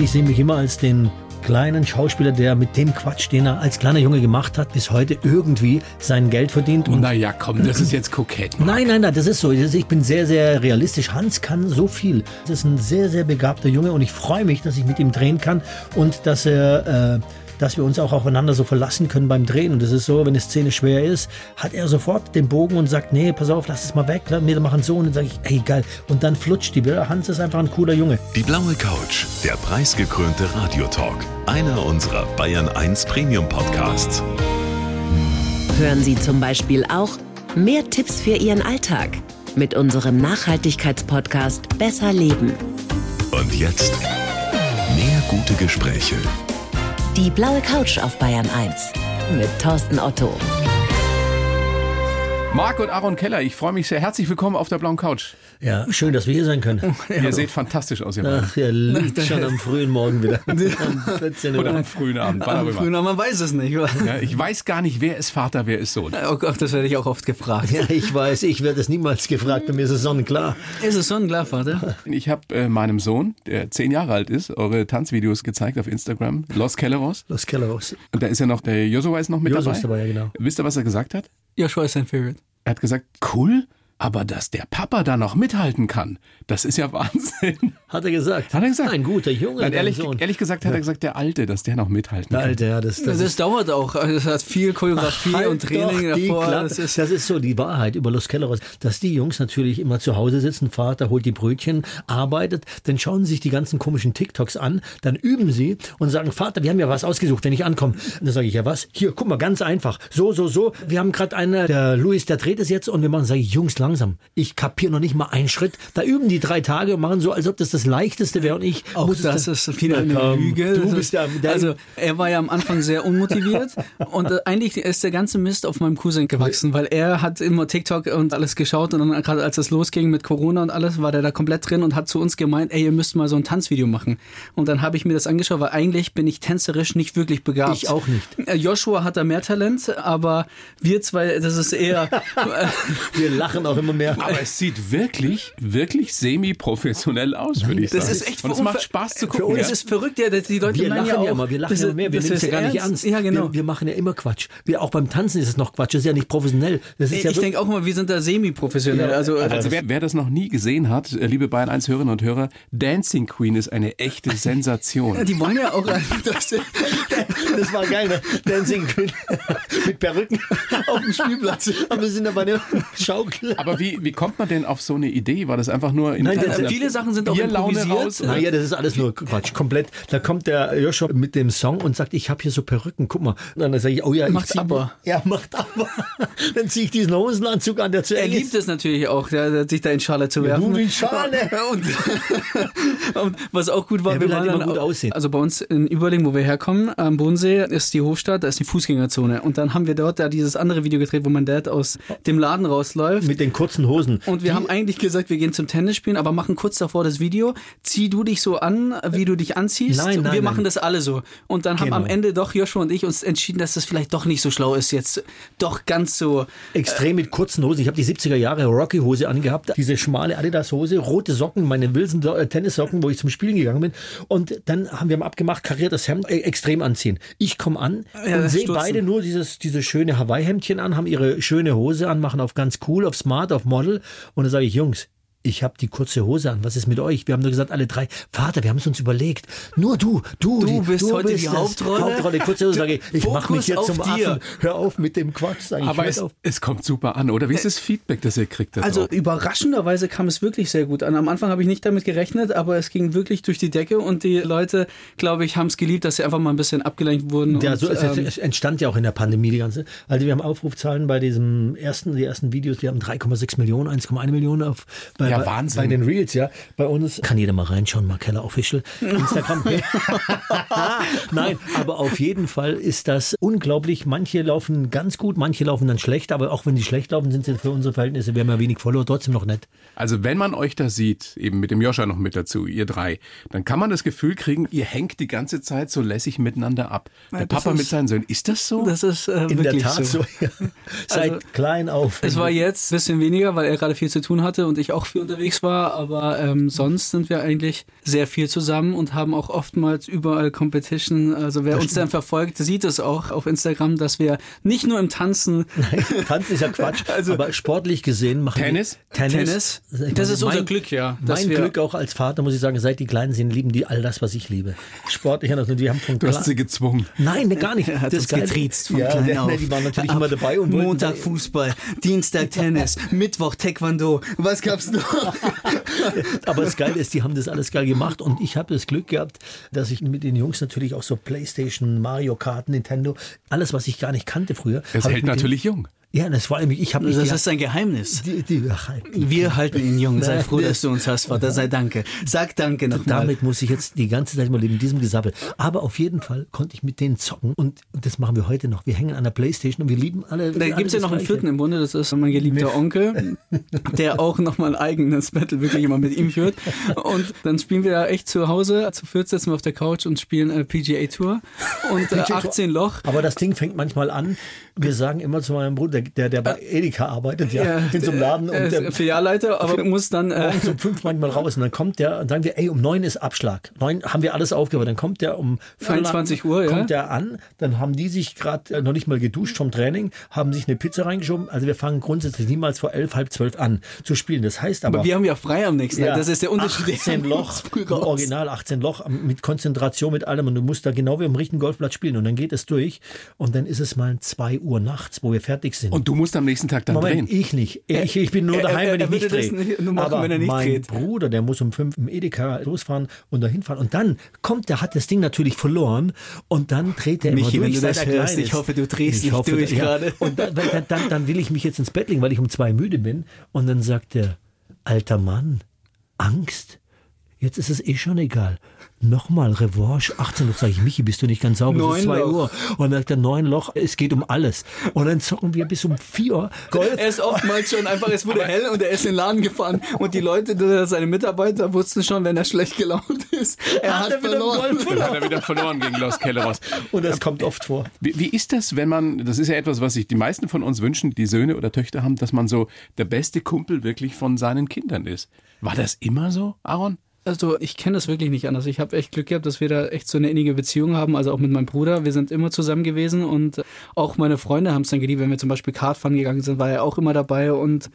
ich sehe mich immer als den kleinen Schauspieler, der mit dem Quatsch, den er als kleiner Junge gemacht hat, bis heute irgendwie sein Geld verdient. Und Naja, komm, das ist jetzt kokett. Marc. Nein, nein, nein, das ist so. Ich bin sehr, sehr realistisch. Hans kann so viel. Das ist ein sehr, sehr begabter Junge und ich freue mich, dass ich mit ihm drehen kann und dass er, äh, dass wir uns auch aufeinander so verlassen können beim Drehen. Und das ist so, wenn eine Szene schwer ist, hat er sofort den Bogen und sagt, nee, pass auf, lass es mal weg, wir machen so. Und dann sage ich, ey, geil. Und dann flutscht die Bilder. Hans ist einfach ein cooler Junge. Die blaue Couch, der preisgekrönte Radiotalk. Einer unserer Bayern 1 Premium Podcasts. Hören Sie zum Beispiel auch mehr Tipps für Ihren Alltag mit unserem Nachhaltigkeitspodcast Besser Leben. Und jetzt mehr gute Gespräche. Die blaue Couch auf Bayern 1 mit Thorsten Otto. Marc und Aaron Keller, ich freue mich sehr. Herzlich willkommen auf der blauen Couch. Ja, schön, dass wir hier sein können. Ihr seht fantastisch aus, ihr beiden. Ach, er liegt schon am frühen Morgen wieder. Am 14 Oder am frühen Abend. wann Am frühen, man weiß es nicht. Ja, ich weiß gar nicht, wer ist Vater, wer ist Sohn. Oh Gott, das werde ich auch oft gefragt. Ja, ich weiß, ich werde es niemals gefragt, bei mir ist es sonnenklar. Ist es sonnenklar, Vater? Ich habe äh, meinem Sohn, der zehn Jahre alt ist, eure Tanzvideos gezeigt auf Instagram, Los Kelleros. Los Kelleros. Und da ist ja noch, der Joshua ist noch mit Joshua dabei. ist dabei, ja, genau. Wisst ihr, was er gesagt hat? Joshua ist sein Favorite. Er hat gesagt, cool, aber dass der Papa da noch mithalten kann, das ist ja Wahnsinn. Hat er gesagt. Hat er gesagt? Ein guter Junge, Nein, ehrlich, Sohn. ehrlich gesagt hat er gesagt, der Alte, dass der noch mithalten Der kann. Alte, ja, das, das, Das, dauert auch. Also Es hat viel Choreografie Halt und Training davor. Das ist, das ist so die Wahrheit über Los Kelleros, dass die Jungs natürlich immer zu Hause sitzen, Vater holt die Brötchen, arbeitet, dann schauen sie sich die ganzen komischen TikToks an, dann üben sie und sagen, Vater, wir haben ja was ausgesucht, wenn ich ankomme. Und dann sage ich, ja was? Hier, guck mal, ganz einfach. So, so, so. Wir haben gerade einen, der Luis, der dreht es jetzt und wir machen, sage ich, Jungs, langsam. Ich kapiere noch nicht mal einen Schritt. Da üben die drei Tage und machen so, als ob das das Leichteste wäre und ich auch muss das dann- ist wieder eine Lüge. Du Das bist ist, ja, also er war ja am Anfang sehr unmotiviert und äh, eigentlich ist der ganze Mist auf meinem Cousin gewachsen, weil er hat immer TikTok und alles geschaut und dann gerade als es losging mit Corona und alles, war der da komplett drin und hat zu uns gemeint, ey, ihr müsst mal so ein Tanzvideo machen. Und dann habe ich mir das angeschaut, weil eigentlich bin ich tänzerisch nicht wirklich begabt. Ich auch nicht. Äh, Joshua hat da mehr Talent, aber wir zwei, das ist eher wir lachen auch immer mehr. Aber es sieht wirklich, wirklich semi-professionell aus, würde ich sagen. Das ist echt Und es macht Spaß zu gucken. Es ja. ist verrückt, ja, dass die Leute Wir lachen ja, ja auch, immer, wir lachen das ja mehr, wir das nehmen es ja gar nicht ernst. Ja, genau. Wir, wir machen ja immer Quatsch. Wir, auch beim Tanzen ist es noch Quatsch, das ist ja nicht professionell. Das ist Ich ja denke auch immer, wir sind da semi-professionell. Ja, also, Also wer, wer das noch nie gesehen hat, äh, liebe Bayern 1 Hörerinnen und Hörer, Dancing Queen ist eine echte Sensation. die wollen ja auch, dass, das war geil, ne? Dancing Queen mit Perücken auf dem Spielplatz. Aber wir sind da bei einer Schaukel. Aber wie, wie kommt man denn auf so eine Idee? War das einfach nur in Nein, in das- viele Sachen sind auch Bierlaune improvisiert. raus? Naja, das ist alles nur Quatsch, komplett. Da kommt der Joshua mit dem Song und sagt, ich habe hier so Perücken, guck mal. Und dann sage ich, oh ja, ich Macht zieh- aber. Er macht aber. Dann ziehe ich diesen Hosenanzug an, der zu er eng liebt ist. es natürlich auch, der, sich da in Schale zu Ja, werfen. du die Schale. Und, und was auch gut war, will wir halt waren dann gut auch- aussehen. Also bei uns in Überling, wo wir herkommen, am Bodensee, ist die Hofstadt, da ist die Fußgängerzone. Und dann haben wir dort da dieses andere Video gedreht, wo mein Dad aus dem Laden rausläuft. Mit den kurzen Hosen. Und wir haben eigentlich gesagt, wir gehen zum Tennis spielen, aber machen kurz davor das Video. Zieh du dich so an, wie du dich anziehst. Nein, nein, wir nein. machen das alle so. Und dann haben Genau. am Ende doch Joshua und ich uns entschieden, dass das vielleicht doch nicht so schlau ist, jetzt doch ganz so. Extrem mit kurzen Hosen. Ich habe die 70er Jahre Rocky-Hose angehabt. Diese schmale Adidas-Hose, rote Socken, meine Wilson äh, wo ich zum Spielen gegangen bin. Und dann haben wir mal abgemacht, kariertes Hemd, äh, extrem anziehen. Ich komme an Ja, und sehe beide nur dieses, diese schöne Hawaii-Hemdchen an, haben ihre schöne Hose an, machen auf ganz cool, auf smart, auf Model. Und dann sage ich, Jungs, ich habe die kurze Hose an. Was ist mit euch? Wir haben nur gesagt, alle drei, Vater, wir haben es uns überlegt. Nur du, du, Du bist heute die das. Hauptrolle. Hauptrolle, kurze Hose, sage ich. Ich mache mich auf zum dir. Affen. Hör auf mit dem Quatsch, sage ich. Aber es, auf. es kommt super an, oder? Wie ist das Feedback, das ihr kriegt? Da Also drauf? überraschenderweise kam es wirklich sehr gut an. Am Anfang habe ich nicht damit gerechnet, aber es ging wirklich durch die Decke und die Leute, glaube ich, haben es geliebt, dass sie einfach mal ein bisschen abgelenkt wurden. Ja, und, so, es, ähm, es entstand ja auch in der Pandemie die ganze. Also wir haben Aufrufzahlen bei diesem ersten, die ersten Videos, die haben 3,6 Millionen, 1,1 Millionen auf bei, Ja, bei, Wahnsinn. bei den Reels, ja. Bei uns kann jeder mal reinschauen, Markella Official, Instagram. Nein, aber auf jeden Fall ist das unglaublich. Manche laufen ganz gut, manche laufen dann schlecht, aber auch wenn die schlecht laufen, sind sie für unsere Verhältnisse, wir haben ja wenig Follower, trotzdem noch nett. Also wenn man euch da sieht, eben mit dem Joscha noch mit dazu, ihr drei, dann kann man das Gefühl kriegen, ihr hängt die ganze Zeit so lässig miteinander ab. Der Ja, das Papa mit ist- seinen Söhnen. Ist das so? das ist äh, In der Tat so. so. Ja. Seit Also, klein auf. Es war jetzt ein bisschen weniger, weil er gerade viel zu tun hatte und ich auch Beispiel unterwegs war, aber ähm, sonst sind wir eigentlich sehr viel zusammen und haben auch oftmals überall Competition. Also wer uns dann verfolgt, sieht es auch auf Instagram, dass wir nicht nur im Tanzen. Nein, Tanzen ist ja Quatsch. Also- aber sportlich gesehen machen Tennis? Tennis. Tennis? Das ist unser Glück, ja, Mein wir- Glück auch als Vater, muss ich sagen, seit die Kleinen sind, lieben die all das, was ich liebe. Sportlich, also die haben von Du hast sie gezwungen. Nein, gar nicht. Er hat uns Geile- getriezt von ja, klein ja, auf. Die waren natürlich immer dabei und Montag Fußball, Dienstag Tennis, Mittwoch Taekwondo. Was gab's noch? Aber das Geile ist, die haben das alles geil gemacht und ich habe das Glück gehabt, dass ich mit den Jungs natürlich auch so Playstation, Mario Kart, Nintendo, alles, was ich gar nicht kannte früher. Ich hält natürlich jung. Ja, das vor allem, ich habe Das ist ein Geheimnis. die, die, ach, halt. Wir halten ihn jung. Sei froh, dass du uns hast, Vater. Sei danke. Sag danke nochmal. Damit muss ich jetzt die ganze Zeit mal leben, in diesem Gesabbel. Aber auf jeden Fall konnte ich mit denen zocken und, und das machen wir heute noch. Wir hängen an der Playstation und wir lieben alle. Da gibt es ja noch einen vierten im Bunde, das ist mein geliebter Onkel, der auch nochmal ein eigenes Battle wirklich immer mit ihm führt. Und dann spielen wir da echt zu Hause, zu viert sitzen wir auf der Couch und spielen äh, PGA Tour und äh, PGA Tour. 18 Loch. Aber das Ding fängt manchmal an. Wir sagen immer zu meinem Bruder, der, der bei Edeka arbeitet, ja, in so einem Laden und äh, der, Filialleiter, aber muss dann äh, morgens um fünf manchmal raus und dann kommt der und sagen wir, ey, um neun ist Abschlag. Neun haben wir alles aufgehört. Dann kommt der um 21 Uhr, ja. kommt der an, dann haben die sich gerade noch nicht mal geduscht vom Training, haben sich eine Pizza reingeschoben. Also wir fangen grundsätzlich niemals vor elf, halb zwölf an zu spielen. Das heißt aber, aber wir haben ja frei am nächsten Tag. Das ist der Unterschied. 18 Loch, original 18 Loch mit Konzentration, mit allem. Und du musst da genau wie am richtigen Golfplatz spielen. Und dann geht es durch. Und dann ist es mal 2 Uhr nachts, wo wir fertig sind. Und du musst am nächsten Tag dann Moment, drehen. ich nicht. Ich, ich bin nur daheim, er- wenn er ich nicht drehe. nicht nur machen, Aber wenn er nicht mein dreht. Bruder, der muss um fünf im Edeka losfahren und dahin fahren. Und dann kommt, der hat das Ding natürlich verloren und dann dreht er Michi, immer wenn durch, du das hörst, ich hoffe, du drehst Ich hoffe, durch ja. gerade. Und dann, dann, dann, dann will ich mich jetzt ins Bett legen, weil ich um zwei müde bin. Und dann sagt er, alter Mann, Angst? Jetzt ist es eh schon egal. Nochmal Revanche, 18 Uhr, sage ich, Michi, bist du nicht ganz sauber? Es ist Neun 2 Loch. Uhr. Und dann sagt er, neun Loch, es geht um alles. Und dann zocken wir bis um vier Golf. Er ist oftmals schon einfach, es wurde hell und er ist in den Laden gefahren und die Leute, seine Mitarbeiter wussten schon, wenn er schlecht gelaunt ist. Er hat, er wieder im verloren. Hat er wieder verloren gegen Los Kelleros. Und das kommt oft vor. Wie, wie ist das, wenn man, das ist ja etwas, was sich die meisten von uns wünschen, die Söhne oder Töchter haben, dass man so der beste Kumpel wirklich von seinen Kindern ist. War das immer so, Aaron? Also ich kenne das wirklich nicht anders. Ich habe echt Glück gehabt, dass wir da echt so eine innige Beziehung haben. Also auch mit meinem Bruder. Wir sind immer zusammen gewesen und auch meine Freunde haben es dann geliebt. Wenn wir zum Beispiel Kartfahren gegangen sind, war er auch immer dabei und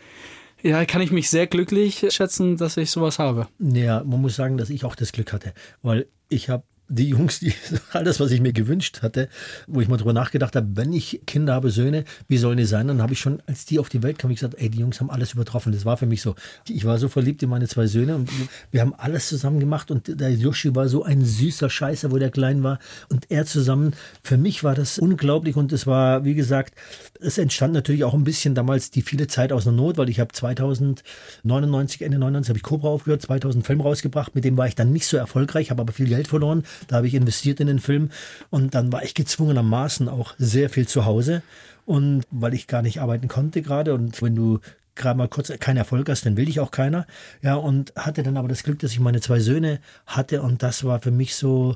ja, kann ich mich sehr glücklich schätzen, dass ich sowas habe. Ja, man muss sagen, dass ich auch das Glück hatte, weil ich habe die Jungs, die alles, was ich mir gewünscht hatte, wo ich mal drüber nachgedacht habe, wenn ich Kinder habe, Söhne, wie sollen die sein? Dann habe ich schon, als die auf die Welt kamen, gesagt, ey, die Jungs haben alles übertroffen. Das war für mich so. Ich war so verliebt in meine zwei Söhne und wir haben alles zusammen gemacht und der Yoshi war so ein süßer Scheißer, wo der klein war und er zusammen. Für mich war das unglaublich und es war, wie gesagt, es entstand natürlich auch ein bisschen damals die viele Zeit aus einer Not, weil ich habe 2099, Ende 99 habe ich Cobra aufgehört, 2000 Film rausgebracht, mit dem war ich dann nicht so erfolgreich, habe aber viel Geld verloren. Da habe ich investiert in den Film und dann war ich gezwungenermaßen auch sehr viel zu Hause und weil ich gar nicht arbeiten konnte gerade und wenn du gerade mal kurz keinen Erfolg hast, dann will dich auch keiner. Ja, und hatte dann aber das Glück, dass ich meine zwei Söhne hatte und das war für mich so,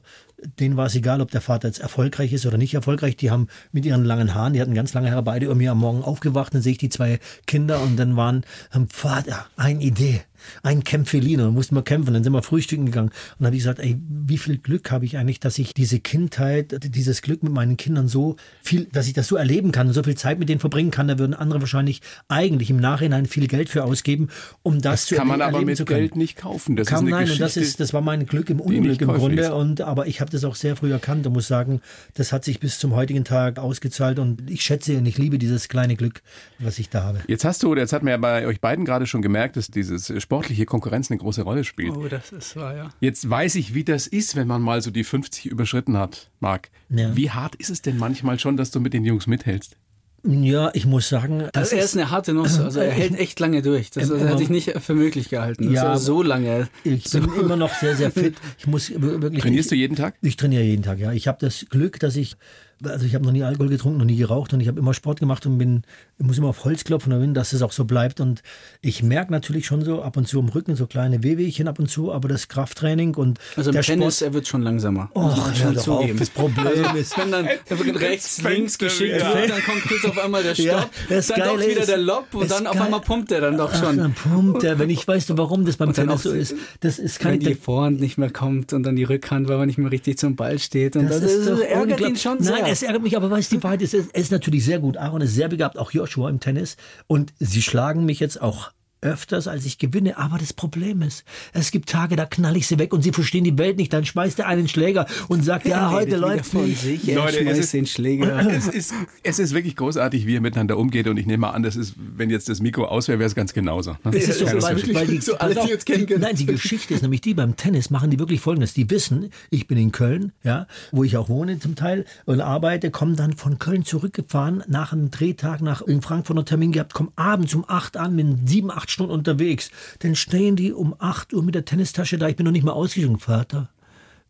denen war es egal, ob der Vater jetzt erfolgreich ist oder nicht erfolgreich. Die haben mit ihren langen Haaren, die hatten ganz lange Haare, beide über mir am Morgen aufgewacht, dann sehe ich die zwei Kinder und dann waren, haben Vater, eine Idee, ein Kämpfelino, dann mussten wir kämpfen, dann sind wir frühstücken gegangen und dann habe ich gesagt, ey, wie viel Glück habe ich eigentlich, dass ich diese Kindheit, dieses Glück mit meinen Kindern so viel, dass ich das so erleben kann und so viel Zeit mit denen verbringen kann, da würden andere wahrscheinlich eigentlich im Nachhinein viel Geld für ausgeben, um das, Das zu kann man erleben aber mit. Geld nicht kaufen. Das Kam ist eine nein, Geschichte. und das ist, das war mein Glück im Unglück im Grunde. ist. Und aber ich habe das auch sehr früh erkannt und muss sagen, das hat sich bis zum heutigen Tag ausgezahlt und ich schätze und ich liebe dieses kleine Glück, was ich da habe. Jetzt hast du, jetzt hat man ja bei euch beiden gerade schon gemerkt, dass dieses sportliche Konkurrenz eine große Rolle spielt. Oh, das ist wahr, ja. Jetzt weiß ich, wie das ist, wenn man mal so die 50 überschritten hat, Marc. Ja. Wie hart ist es denn manchmal schon, dass du mit den Jungs mithältst? Ja, ich muss sagen, das Also er ist eine harte Nuss, also er hält echt lange durch. Das, das hätte ich nicht für möglich gehalten. Ja, also so lange. ich bin immer noch sehr, sehr fit. Ich muss wirklich. Trainierst du jeden Tag? Ich trainiere jeden Tag, ja. Ich habe das Glück, dass ich Also ich habe noch nie Alkohol getrunken, noch nie geraucht und ich habe immer Sport gemacht und bin, muss immer auf Holz klopfen, und dass es auch so bleibt. Und ich merke natürlich schon so ab und zu im Rücken so kleine Wehwehchen ab und zu, aber das Krafttraining und Also im der Tennis, Sport. er wird schon langsamer. Oh, doch auf, zugeben. das Problem ist, Wenn dann da wird rechts, links geschickt wieder. wird, dann kommt kurz auf einmal der Stopp, Ja, das dann doch Geile wieder ist- der Lob und das dann auf Geil- einmal pumpt er dann doch Ach, schon. dann pumpt er, wenn ich weiß, warum das beim Tennis auch- so ist. Das ist Wenn kein die Vorhand nicht mehr kommt und dann die Rückhand, weil man nicht mehr richtig zum Ball steht. Und das, ist doch ärgert ihn schon Nein, sehr. Es ärgert mich, aber weißt du, die Wahrheit ist, er ist natürlich sehr gut. Aaron ist sehr begabt, auch Joshua im Tennis. Und sie schlagen mich jetzt auch öfters, als ich gewinne. Aber das Problem ist, es gibt Tage, da knall ich sie weg und sie verstehen die Welt nicht. Dann schmeißt er einen Schläger und sagt, ja, heute läuft von sich, er Leute, es ist- den Schläger. Es ist, es ist wirklich großartig, wie ihr miteinander umgeht und ich nehme mal an, das ist, wenn jetzt das Mikro aus wäre, wäre es ganz genauso. ne? Es ist so, Keines weil, versteht. weil die, So alle, die uns kennen. Nein, die Geschichte ist nämlich die, beim Tennis machen die wirklich folgendes. Die wissen, ich bin in Köln, ja, wo ich auch wohne zum Teil und arbeite, kommen dann von Köln zurückgefahren, nach einem Drehtag nach in Frankfurt einen Termin gehabt, kommen abends um acht an, bin sieben, acht Stunden unterwegs. Dann stehen die um acht Uhr mit der Tennistasche da, ich bin noch nicht mal ausgegangen, Vater.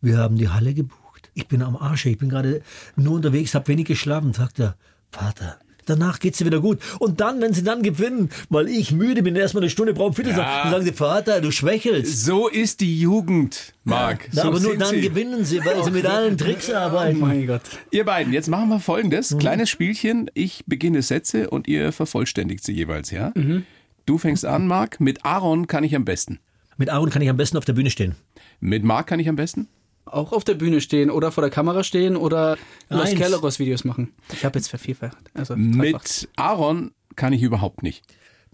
Wir haben die Halle gebucht. Ich bin am Arsch, ich bin gerade nur unterwegs, habe wenig geschlafen, sagt er. Vater, danach geht's dir wieder gut. Und dann, wenn sie dann gewinnen, weil ich müde bin, erstmal eine Stunde brauche, zu sein, dann sagen sie, Vater, du schwächelst. So ist die Jugend, Marc. Na, so aber nur dann sie. gewinnen sie, weil sie mit allen Tricks Oh arbeiten. mein Gott. Ihr beiden, jetzt machen wir folgendes. Mhm. Kleines Spielchen. Ich beginne Sätze und ihr vervollständigt sie jeweils, ja? Mhm. Du fängst an, Marc. Mit Aaron kann ich am besten. Mit Aaron kann ich am besten auf der Bühne stehen. Mit Marc kann ich am besten. Auch auf der Bühne stehen oder vor der Kamera stehen oder Los. Kelleros Videos machen. Ich habe jetzt vervielfacht. Also. Mit Aaron kann ich überhaupt nicht.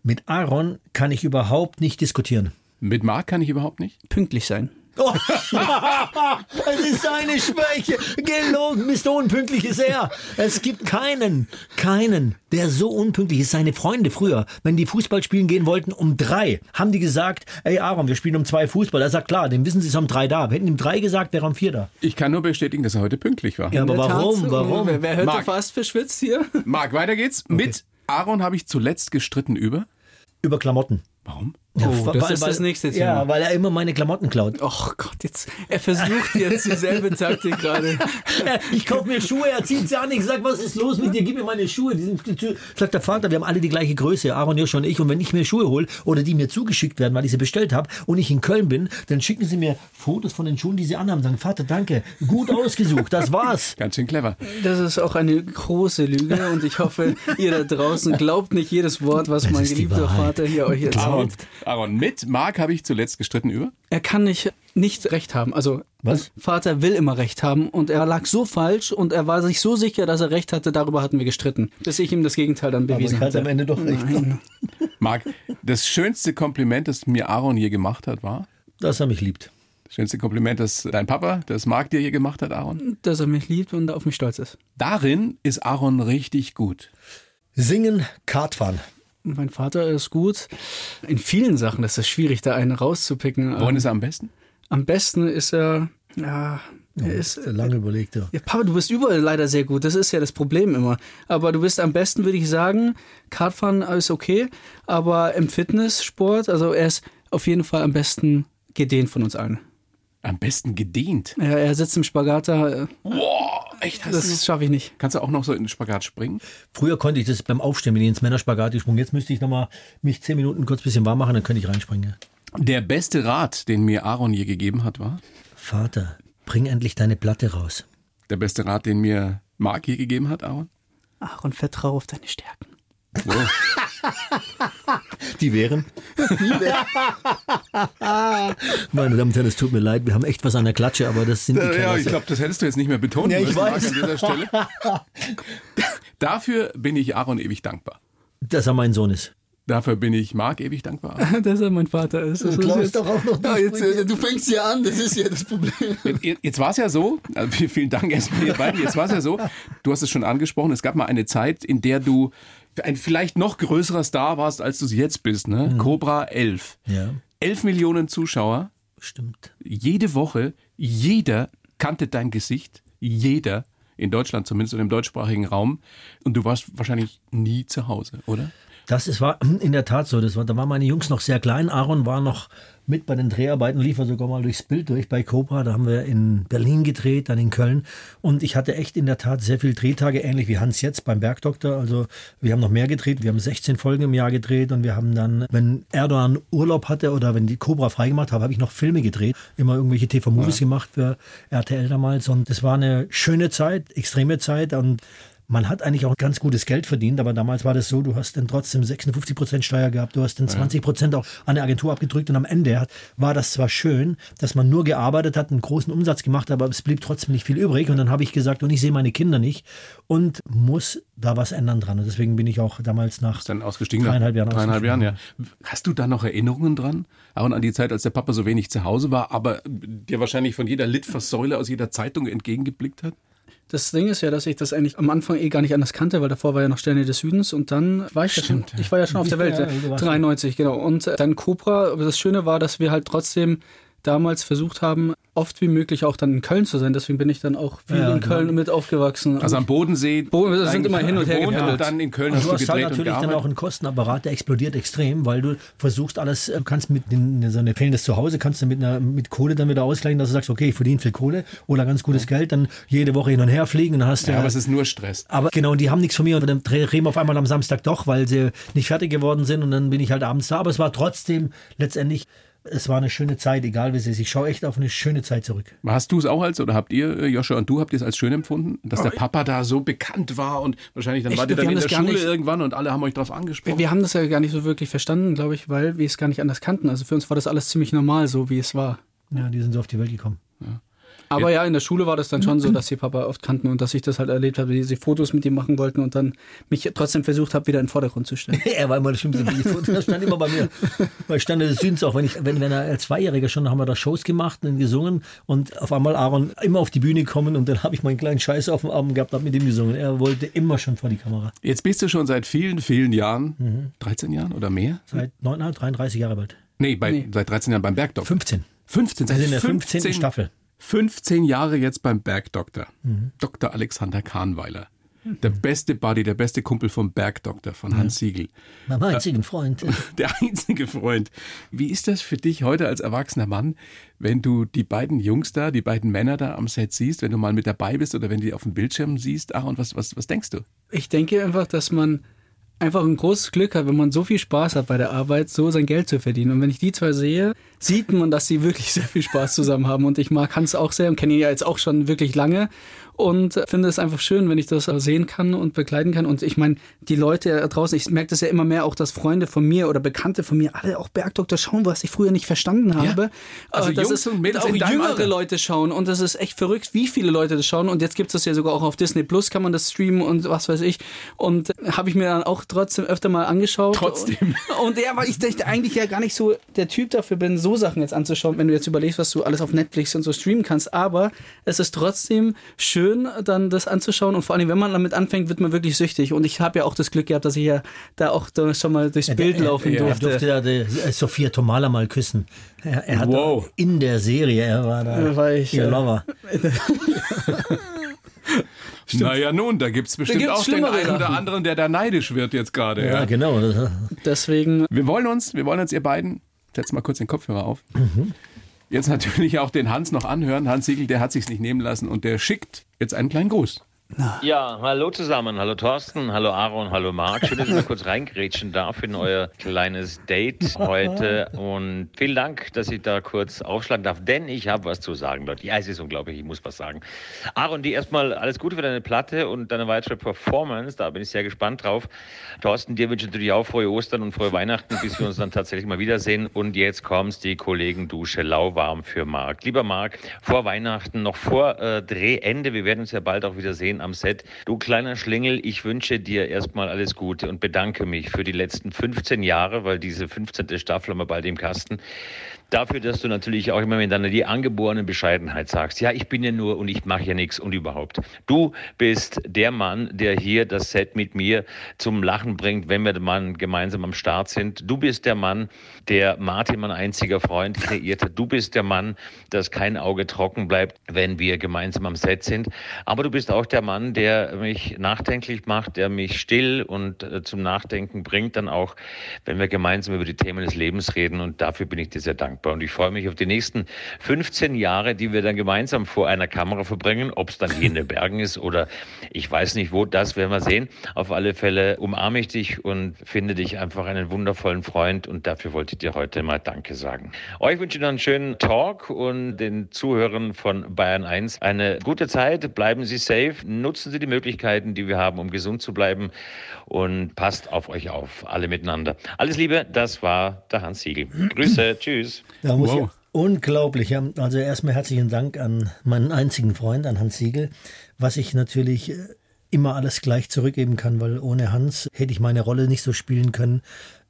Mit Aaron kann ich überhaupt nicht diskutieren. Mit Marc kann ich überhaupt nicht. pünktlich sein. Oh. es ist seine Schwäche. Gelogen, Mr. Unpünktlich ist er. Es gibt keinen, keinen, der so unpünktlich ist. Seine Freunde früher, wenn die Fußball spielen gehen wollten um drei, haben die gesagt, ey Aaron, wir spielen um zwei Fußball. Er sagt, klar, dem wissen sie es um drei da. Wir hätten ihm drei gesagt, wäre um vier da. Ich kann nur bestätigen, dass er heute pünktlich war. Ja, aber warum, Tat, warum? Wer, wer hört Marc. fast verschwitzt hier? Marc, weiter geht's. Mit Aaron habe ich zuletzt gestritten über. Über Klamotten. Warum? Oh, das weil- ist das nächste Ja, Thema. weil er immer meine Klamotten klaut. Oh Gott, jetzt, er versucht jetzt dieselbe Taktik gerade. Ich kaufe mir Schuhe, er zieht sie an. Ich sag, was ist los mit dir? Gib mir meine Schuhe. Die sind, zu- sagt der Vater, wir haben alle die gleiche Größe, Aaron, Josh und ich. Und wenn ich mir Schuhe hole oder die mir zugeschickt werden, weil ich sie bestellt habe und ich in Köln bin, dann schicken sie mir Fotos von den Schuhen, die sie anhaben. Sagen, Vater, danke, gut ausgesucht, das war's. Ganz schön clever. Das ist auch eine große Lüge und ich hoffe, ihr da draußen glaubt nicht jedes Wort, was mein ist die geliebter. Vater hier euch erzählt. Aaron, mit Marc habe ich zuletzt gestritten über. Er kann nicht, nicht recht haben. Also, Was? Vater will immer recht haben und er lag so falsch und er war sich so sicher, dass er recht hatte. Darüber hatten wir gestritten, bis ich ihm das Gegenteil dann bewiesen ich hatte hatte. am Ende doch recht. Nein. Marc, das schönste Kompliment, das mir Aaron je gemacht hat, war? Dass er mich liebt. Das schönste Kompliment, das dein Papa, das Marc dir je gemacht hat, Aaron? Dass er mich liebt und auf mich stolz ist. Darin ist Aaron richtig gut. Singen, Kartfahren. Mein Vater ist gut in vielen Sachen. Das ist schwierig, da einen rauszupicken. Worin ist er am besten? Am besten ist er, ja, er ist, Lange überlegt, ja. ja, Papa, du bist überall leider sehr gut. Das ist ja das Problem immer. Aber du bist am besten, würde ich sagen, Kartfahren ist okay. Aber im Fitnesssport, also er ist auf jeden Fall am besten gedehnt von uns allen. Am besten gedehnt. Ja, er sitzt im Spagat da. äh, Boah, echt? Hast Das schaffe ich nicht. Kannst du auch noch so in den Spagat springen? Früher konnte ich das beim Aufstehen, bin ich ins Männerspagat gesprungen. Jetzt müsste ich nochmal mich zehn Minuten kurz ein bisschen warm machen, dann könnte ich reinspringen. Der beste Rat, den mir Aaron je gegeben hat, war? Vater, bring endlich deine Platte raus. Der beste Rat, den mir Marc je gegeben hat, Aaron? Ach, und vertraue auf deine Stärken. Wow. Die wären? Meine Damen und Herren, es tut mir leid, wir haben echt was an der Klatsche, aber das sind die Ja, ich Kalas. glaube, das hättest du jetzt nicht mehr betonen Ja, ich weiß. an dieser Stelle. Dafür bin ich Aaron ewig dankbar. Dass er mein Sohn ist. Dafür bin ich Marc ewig dankbar. Dass er mein Vater ist. Das ist jetzt, auch noch ja, jetzt, äh, du fängst ja an, das ist ja das Problem. Jetzt, jetzt war es ja so, also vielen Dank erstmal ihr beiden, jetzt war es ja so, du hast es schon angesprochen, es gab mal eine Zeit, in der du ein vielleicht noch größerer Star warst, als du es jetzt bist, ne? Cobra 11. Ja, 11 Millionen Zuschauer, stimmt. jede Woche, jeder kannte dein Gesicht, jeder, in Deutschland zumindest und im deutschsprachigen Raum. Und du warst wahrscheinlich nie zu Hause, oder? Das ist, war in der Tat so. Das war, da waren meine Jungs noch sehr klein. Aaron war noch mit bei den Dreharbeiten, lief er sogar mal durchs Bild durch bei Cobra. Da haben wir in Berlin gedreht, dann in Köln. Und ich hatte echt in der Tat sehr viele Drehtage, ähnlich wie Hans jetzt beim Bergdoktor. Also wir haben noch mehr gedreht. Wir haben 16 Folgen im Jahr gedreht und wir haben dann, wenn Erdogan Urlaub hatte oder wenn die Cobra freigemacht habe, habe ich noch Filme gedreht. Immer irgendwelche TV-Movies ja. gemacht für RTL damals. Und es war eine schöne Zeit, extreme Zeit. Und man hat eigentlich auch ganz gutes Geld verdient, aber damals war das so, du hast dann trotzdem 56 Prozent Steuer gehabt, du hast dann 20 Prozent auch an der Agentur abgedrückt und am Ende war das zwar schön, dass man nur gearbeitet hat, einen großen Umsatz gemacht, aber es blieb trotzdem nicht viel übrig und dann habe ich gesagt, und ich sehe meine Kinder nicht und muss da was ändern dran und deswegen bin ich auch damals nach dann ausgestiegen, dreieinhalb Jahren. Dreieinhalb Jahren, ja. Hast du da noch Erinnerungen dran? Auch an die Zeit, als der Papa so wenig zu Hause war, aber dir wahrscheinlich von jeder Litfaßsäule aus jeder Zeitung entgegengeblickt hat? Das Ding ist ja, dass ich das eigentlich am Anfang eh gar nicht anders kannte, weil davor war ja noch Sterne des Südens und dann war ich Stimmt, ja schon, ich war ja schon auf der Welt, ja, 93, genau. Und dann Cobra, aber das Schöne war, dass wir halt trotzdem damals versucht haben, oft wie möglich auch dann in Köln zu sein. Deswegen bin ich dann auch viel ja, in Köln genau. mit aufgewachsen. Also am Bodensee. Boden, wir sind immer hin und her gependelt. Und dann in Köln und hast du hast halt natürlich dann auch einen Kostenapparat, der explodiert extrem, weil du versuchst alles, du kannst mit den, so eine fehlendes Zuhause, kannst du mit, einer, mit Kohle dann wieder ausgleichen, dass du sagst, okay, ich verdiene viel Kohle oder ganz gutes Geld, dann jede Woche hin und her fliegen. Dann hast ja, aber es ist nur Stress. Aber genau, und die haben nichts von mir und dann drehen wir auf einmal am Samstag doch, weil sie nicht fertig geworden sind und dann bin ich halt abends da. Aber es war trotzdem letztendlich es war eine schöne Zeit, egal wie es ist. Ich schaue echt auf eine schöne Zeit zurück. Hast du es auch als, oder habt ihr, äh, Joshua und du, habt ihr es als schön empfunden, dass der Papa da so bekannt war und wahrscheinlich dann war ihr dann in der Schule nicht, irgendwann und alle haben euch darauf angesprochen? Wir, wir haben das ja gar nicht so wirklich verstanden, glaube ich, weil wir es gar nicht anders kannten. Also für uns war das alles ziemlich normal, so wie es war. Ja, die sind so auf die Welt gekommen. Ja. Aber ja, in der Schule war das dann schon so, dass sie Papa oft kannten und dass ich das halt erlebt habe, wie sie Fotos mit ihm machen wollten und dann mich trotzdem versucht habe, wieder in den Vordergrund zu stellen. er war immer das Schlimmste. Die Fotos stand immer bei mir. Bei Stande des Südens auch, wenn ich, wenn, wenn er als Zweijähriger schon, haben wir da Shows gemacht und gesungen und auf einmal Aaron immer auf die Bühne kommen und dann habe ich meinen kleinen Scheiß auf dem Arm gehabt, habe mit ihm gesungen. Er wollte immer schon vor die Kamera. Jetzt bist du schon seit vielen, vielen Jahren, mhm. 13 Jahren oder mehr? Seit 9, 33 Jahre alt. Nee, bei, nee. seit 13 Jahren beim Bergdoktor. 15. 15, seit also in der 15. 15. Staffel. 15 Jahre jetzt beim Bergdoktor. Mhm. Dr. Alexander Kahnweiler. Der beste Buddy, der beste Kumpel vom Bergdoktor, von Hans Siegel. Mein einzigen Freund. Der einzige Freund. Wie ist das für dich heute als erwachsener Mann, wenn du die beiden Jungs da, die beiden Männer da am Set siehst, wenn du mal mit dabei bist oder wenn du die auf dem Bildschirm siehst? Aaron, was, was, was denkst du? Ich denke einfach, dass man einfach ein großes Glück hat, wenn man so viel Spaß hat bei der Arbeit, so sein Geld zu verdienen. Und wenn ich die zwei sehe, sieht man, dass sie wirklich sehr viel Spaß zusammen haben. Und ich mag Hans auch sehr und kenne ihn ja jetzt auch schon wirklich lange und finde es einfach schön, wenn ich das sehen kann und begleiten kann. Und ich meine, die Leute da draußen, ich merke das ja immer mehr auch, dass Freunde von mir oder Bekannte von mir alle auch Bergdoktor schauen, was ich früher nicht verstanden habe. Ja. Also das Jungs und Mädels auch jüngere Alter. Leute schauen und das ist echt verrückt, wie viele Leute das schauen. Und jetzt gibt es das ja sogar auch auf Disney Plus, kann man das streamen und was weiß ich. Und habe ich mir dann auch trotzdem öfter mal angeschaut. Trotzdem. Und ja, weil ich dachte eigentlich ja gar nicht so der Typ dafür bin, so Sachen jetzt anzuschauen, wenn du jetzt überlegst, was du alles auf Netflix und so streamen kannst. Aber es ist trotzdem schön, dann das anzuschauen. Und vor allem, wenn man damit anfängt, wird man wirklich süchtig. Und ich habe ja auch das Glück gehabt, dass ich ja da auch da schon mal durchs Bild ja, laufen er, durfte. Er durfte ja die äh, Sophia Tomala mal küssen. Er, er hat wow. in der Serie, er war da war ich, ihr Lover. Naja, nun, da gibt es bestimmt auch den einen oder anderen, der da neidisch wird jetzt gerade. Ja, ja, genau. Deswegen. Wir wollen uns, wir wollen uns, ihr beiden, setzt mal kurz den Kopfhörer auf. Mhm jetzt natürlich auch den Hans noch anhören. Hans Siegel, der hat sich's nicht nehmen lassen und der schickt jetzt einen kleinen Gruß. Ja, hallo zusammen. Hallo Thorsten, hallo Aaron, hallo Marc. Schön, dass ich mal kurz reingrätschen darf in euer kleines Date heute. Und vielen Dank, dass ich da kurz aufschlagen darf, denn ich habe was zu sagen, Leute. Ja, es ist unglaublich, ich muss was sagen. Aaron, dir erstmal alles Gute für deine Platte und deine weitere Performance. Da bin ich sehr gespannt drauf. Thorsten, dir wünsche ich natürlich auch frohe Ostern und frohe Weihnachten, bis wir uns dann tatsächlich mal wiedersehen. Und jetzt kommst die Kollegendusche lauwarm für Marc. Lieber Marc, vor Weihnachten, noch vor äh, Drehende, wir werden uns ja bald auch wieder sehen am Set. Du kleiner Schlingel, ich wünsche dir erstmal alles Gute und bedanke mich für die letzten 15 Jahre, weil diese 15. Staffel haben wir bald im Kasten dafür, dass du natürlich auch immer mit deiner die angeborene Bescheidenheit sagst, ja, ich bin ja nur und ich mache ja nichts und überhaupt. Du bist der Mann, der hier das Set mit mir zum Lachen bringt, wenn wir mal gemeinsam am Start sind. Du bist der Mann, der Martin, mein einziger Freund, kreiert hat. Du bist der Mann, dass kein Auge trocken bleibt, wenn wir gemeinsam am Set sind. Aber du bist auch der Mann, der mich nachdenklich macht, der mich still und äh, zum Nachdenken bringt, dann auch, wenn wir gemeinsam über die Themen des Lebens reden. Und dafür bin ich dir sehr dankbar. Und ich freue mich auf die nächsten 15 Jahre, die wir dann gemeinsam vor einer Kamera verbringen. Ob es dann hier in den Bergen ist oder ich weiß nicht wo, das werden wir sehen. Auf alle Fälle umarme ich dich und finde dich einfach einen wundervollen Freund. Und dafür wollte ich dir heute mal Danke sagen. Euch wünsche ich noch einen schönen Talk und den Zuhörern von Bayern 1 eine gute Zeit. Bleiben Sie safe. Nutzen Sie die Möglichkeiten, die wir haben, um gesund zu bleiben. Und passt auf euch auf, alle miteinander. Alles Liebe, das war der Hans Siegel. Grüße, tschüss. Da muss Wow. ich, unglaublich. ja. Also erstmal herzlichen Dank an meinen einzigen Freund, an Hans Siegel, was ich natürlich äh, immer alles gleich zurückgeben kann, weil ohne Hans hätte ich meine Rolle nicht so spielen können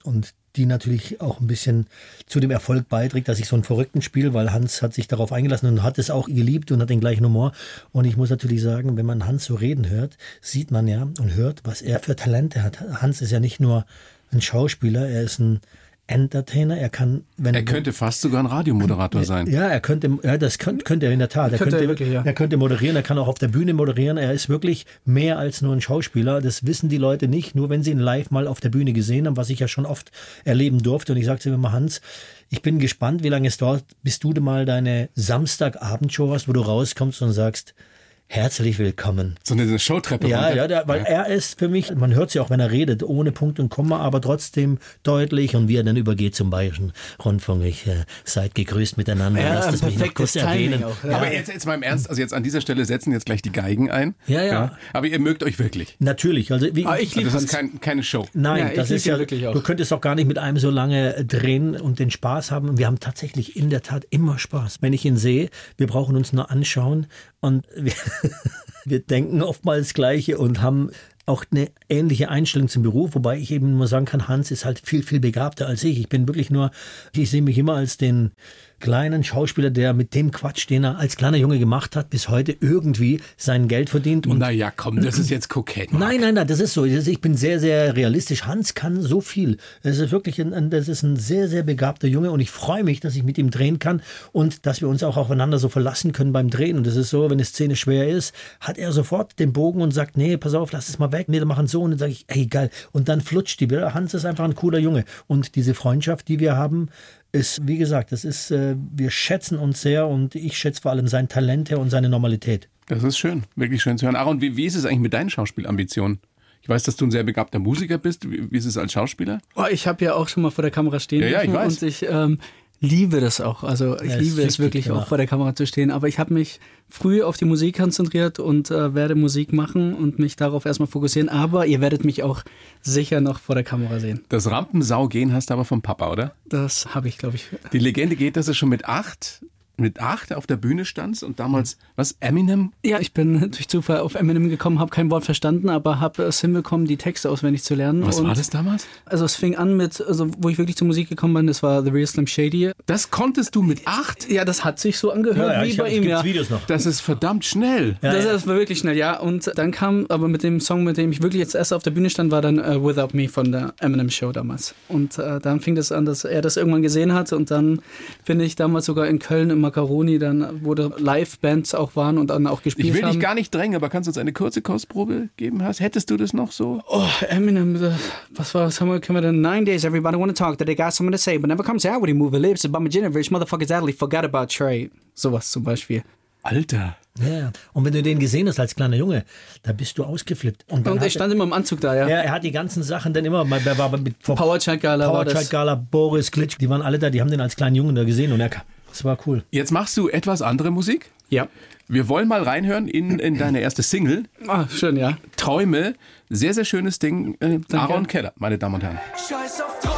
und die natürlich auch ein bisschen zu dem Erfolg beiträgt, dass ich so einen verrückten spiele, weil Hans hat sich darauf eingelassen und hat es auch geliebt und hat den gleichen Humor. Und ich muss natürlich sagen, wenn man Hans so reden hört, sieht man ja und hört, was er für Talente hat. Hans ist ja nicht nur ein Schauspieler, er ist ein Entertainer, er kann, wenn Er könnte fast sogar ein Radiomoderator sein. ja, er könnte, ja, das könnte, könnte er in der Tat. Er Könnte könnte, er wirklich, ja. er könnte moderieren, er kann auch auf der Bühne moderieren. Er ist wirklich mehr als nur ein Schauspieler. Das wissen die Leute nicht, nur wenn sie ihn live mal auf der Bühne gesehen haben, was ich ja schon oft erleben durfte. Und ich sagte immer, Hans, ich bin gespannt, wie lange es dauert, bis du mal deine Samstagabendshow hast, wo du rauskommst und sagst, herzlich willkommen. So eine Showtreppe Ja, runter. ja, der, weil er ist für mich, man hört es ja auch, wenn er redet, ohne Punkt und Komma, aber trotzdem deutlich und wie er dann übergeht zum Bayerischen Rundfunk. Ich äh, seid gegrüßt miteinander. Ja, Lasst es mich noch perfektes kurz Timing erwähnen. auch, ja. Aber jetzt, jetzt mal im Ernst, also jetzt an dieser Stelle setzen jetzt gleich die Geigen ein. Ja, ja. Aber ihr mögt euch wirklich. Natürlich, also wie, Ah, ich liebe Das ist kein, keine Show. Nein, Ja, das ist ja wirklich auch. Du könntest auch gar nicht mit einem so lange äh, drehen und den Spaß haben. Und wir haben tatsächlich in der Tat immer Spaß. Wenn ich ihn sehe, wir brauchen uns nur anschauen und wir, wir denken oftmals Gleiche und haben auch eine ähnliche Einstellung zum Beruf, wobei ich eben nur sagen kann, Hans ist halt viel, viel begabter als ich. Ich bin wirklich nur, ich sehe mich immer als den kleinen Schauspieler, der mit dem Quatsch, den er als kleiner Junge gemacht hat, bis heute irgendwie sein Geld verdient und Naja, komm, das ist jetzt kokett. Marc. Nein, nein, nein, das ist so. Ich bin sehr, sehr realistisch. Hans kann so viel. Es ist wirklich ein, das ist ein sehr, sehr begabter Junge und ich freue mich, dass ich mit ihm drehen kann und dass wir uns auch aufeinander so verlassen können beim Drehen. Und das ist so, wenn eine Szene schwer ist, hat er sofort den Bogen und sagt, nee, pass auf, lass es mal weg. Nee, wir machen so. Und dann sage ich, ey, geil. Und dann flutscht die wieder. Hans ist einfach ein cooler Junge. Und diese Freundschaft, die wir haben, ist, wie gesagt, das ist, äh, wir schätzen uns sehr und ich schätze vor allem sein Talent her und seine Normalität. Das ist schön, wirklich schön zu hören. Aaron, wie, wie ist es eigentlich mit deinen Schauspielambitionen? Ich weiß, dass du ein sehr begabter Musiker bist. Wie, wie ist es als Schauspieler? Oh, ich habe ja auch schon mal vor der Kamera stehen Ja, ja, ich weiß. und ich ähm, liebe das auch. Also ich Ja, liebe es wirklich gemacht. auch vor der Kamera zu stehen. Aber ich habe mich früh auf die Musik konzentriert und äh, werde Musik machen und mich darauf erstmal fokussieren. Aber ihr werdet mich auch sicher noch vor der Kamera sehen. Das Rampensau-Gehen hast du aber vom Papa, oder? Das habe ich, glaube ich. Die Legende geht, dass du schon mit acht, mit acht auf der Bühne standst und damals, was, Eminem? Ja, ich bin durch Zufall auf Eminem gekommen, habe kein Wort verstanden, aber habe es hinbekommen, die Texte auswendig zu lernen. Was und war das damals? Also es fing an mit, also wo ich wirklich zur Musik gekommen bin, das war The Real Slim Shady. Das konntest du mit acht? Ja, das hat sich so angehört wie ich bei hab- ihm, ja. Videos noch. Das ist verdammt schnell. das, das war wirklich schnell, ja. Und dann kam, aber mit dem Song, mit dem ich wirklich jetzt erst auf der Bühne stand, war dann äh, Without Me von der Eminem Show damals. Und äh, dann fing das an, dass er das irgendwann gesehen hat. Und dann bin ich damals sogar in Köln im Macaroni, dann wo da Live-Bands auch waren und dann auch gespielt Ich will haben. dich gar nicht drängen, aber kannst du uns eine kurze Kostprobe geben? Hast? Hättest du das noch so? Oh, Eminem, äh, was war, was haben wir, können wir denn? Nine days, everybody wanna talk, that they got something to say, but never comes out when he move their lips. But my Jennifer, motherfuckers actually forgot about Trey. Sowas zum Beispiel. Alter. Ja, und wenn du den gesehen hast als kleiner Junge, da bist du ausgeflippt. Und, Und ich stand immer im Anzug da, ja. er, er hat die ganzen Sachen dann immer, wer war mit Power Gala Power das. Gala, Boris Glitsch, die waren alle da, die haben den als kleinen Jungen da gesehen und er kam. Das war cool. Jetzt machst du etwas andere Musik. Ja. Wir wollen mal reinhören in, in deine erste Single, Ah, schön, ja. Träume. Sehr, sehr schönes Ding. Äh, Aaron Keller, meine Damen und Herren. Scheiß auf Träume,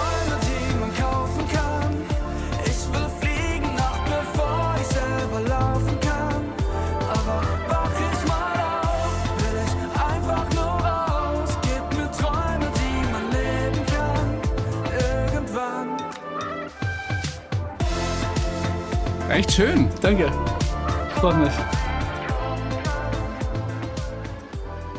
Echt schön. Danke. Freut mich.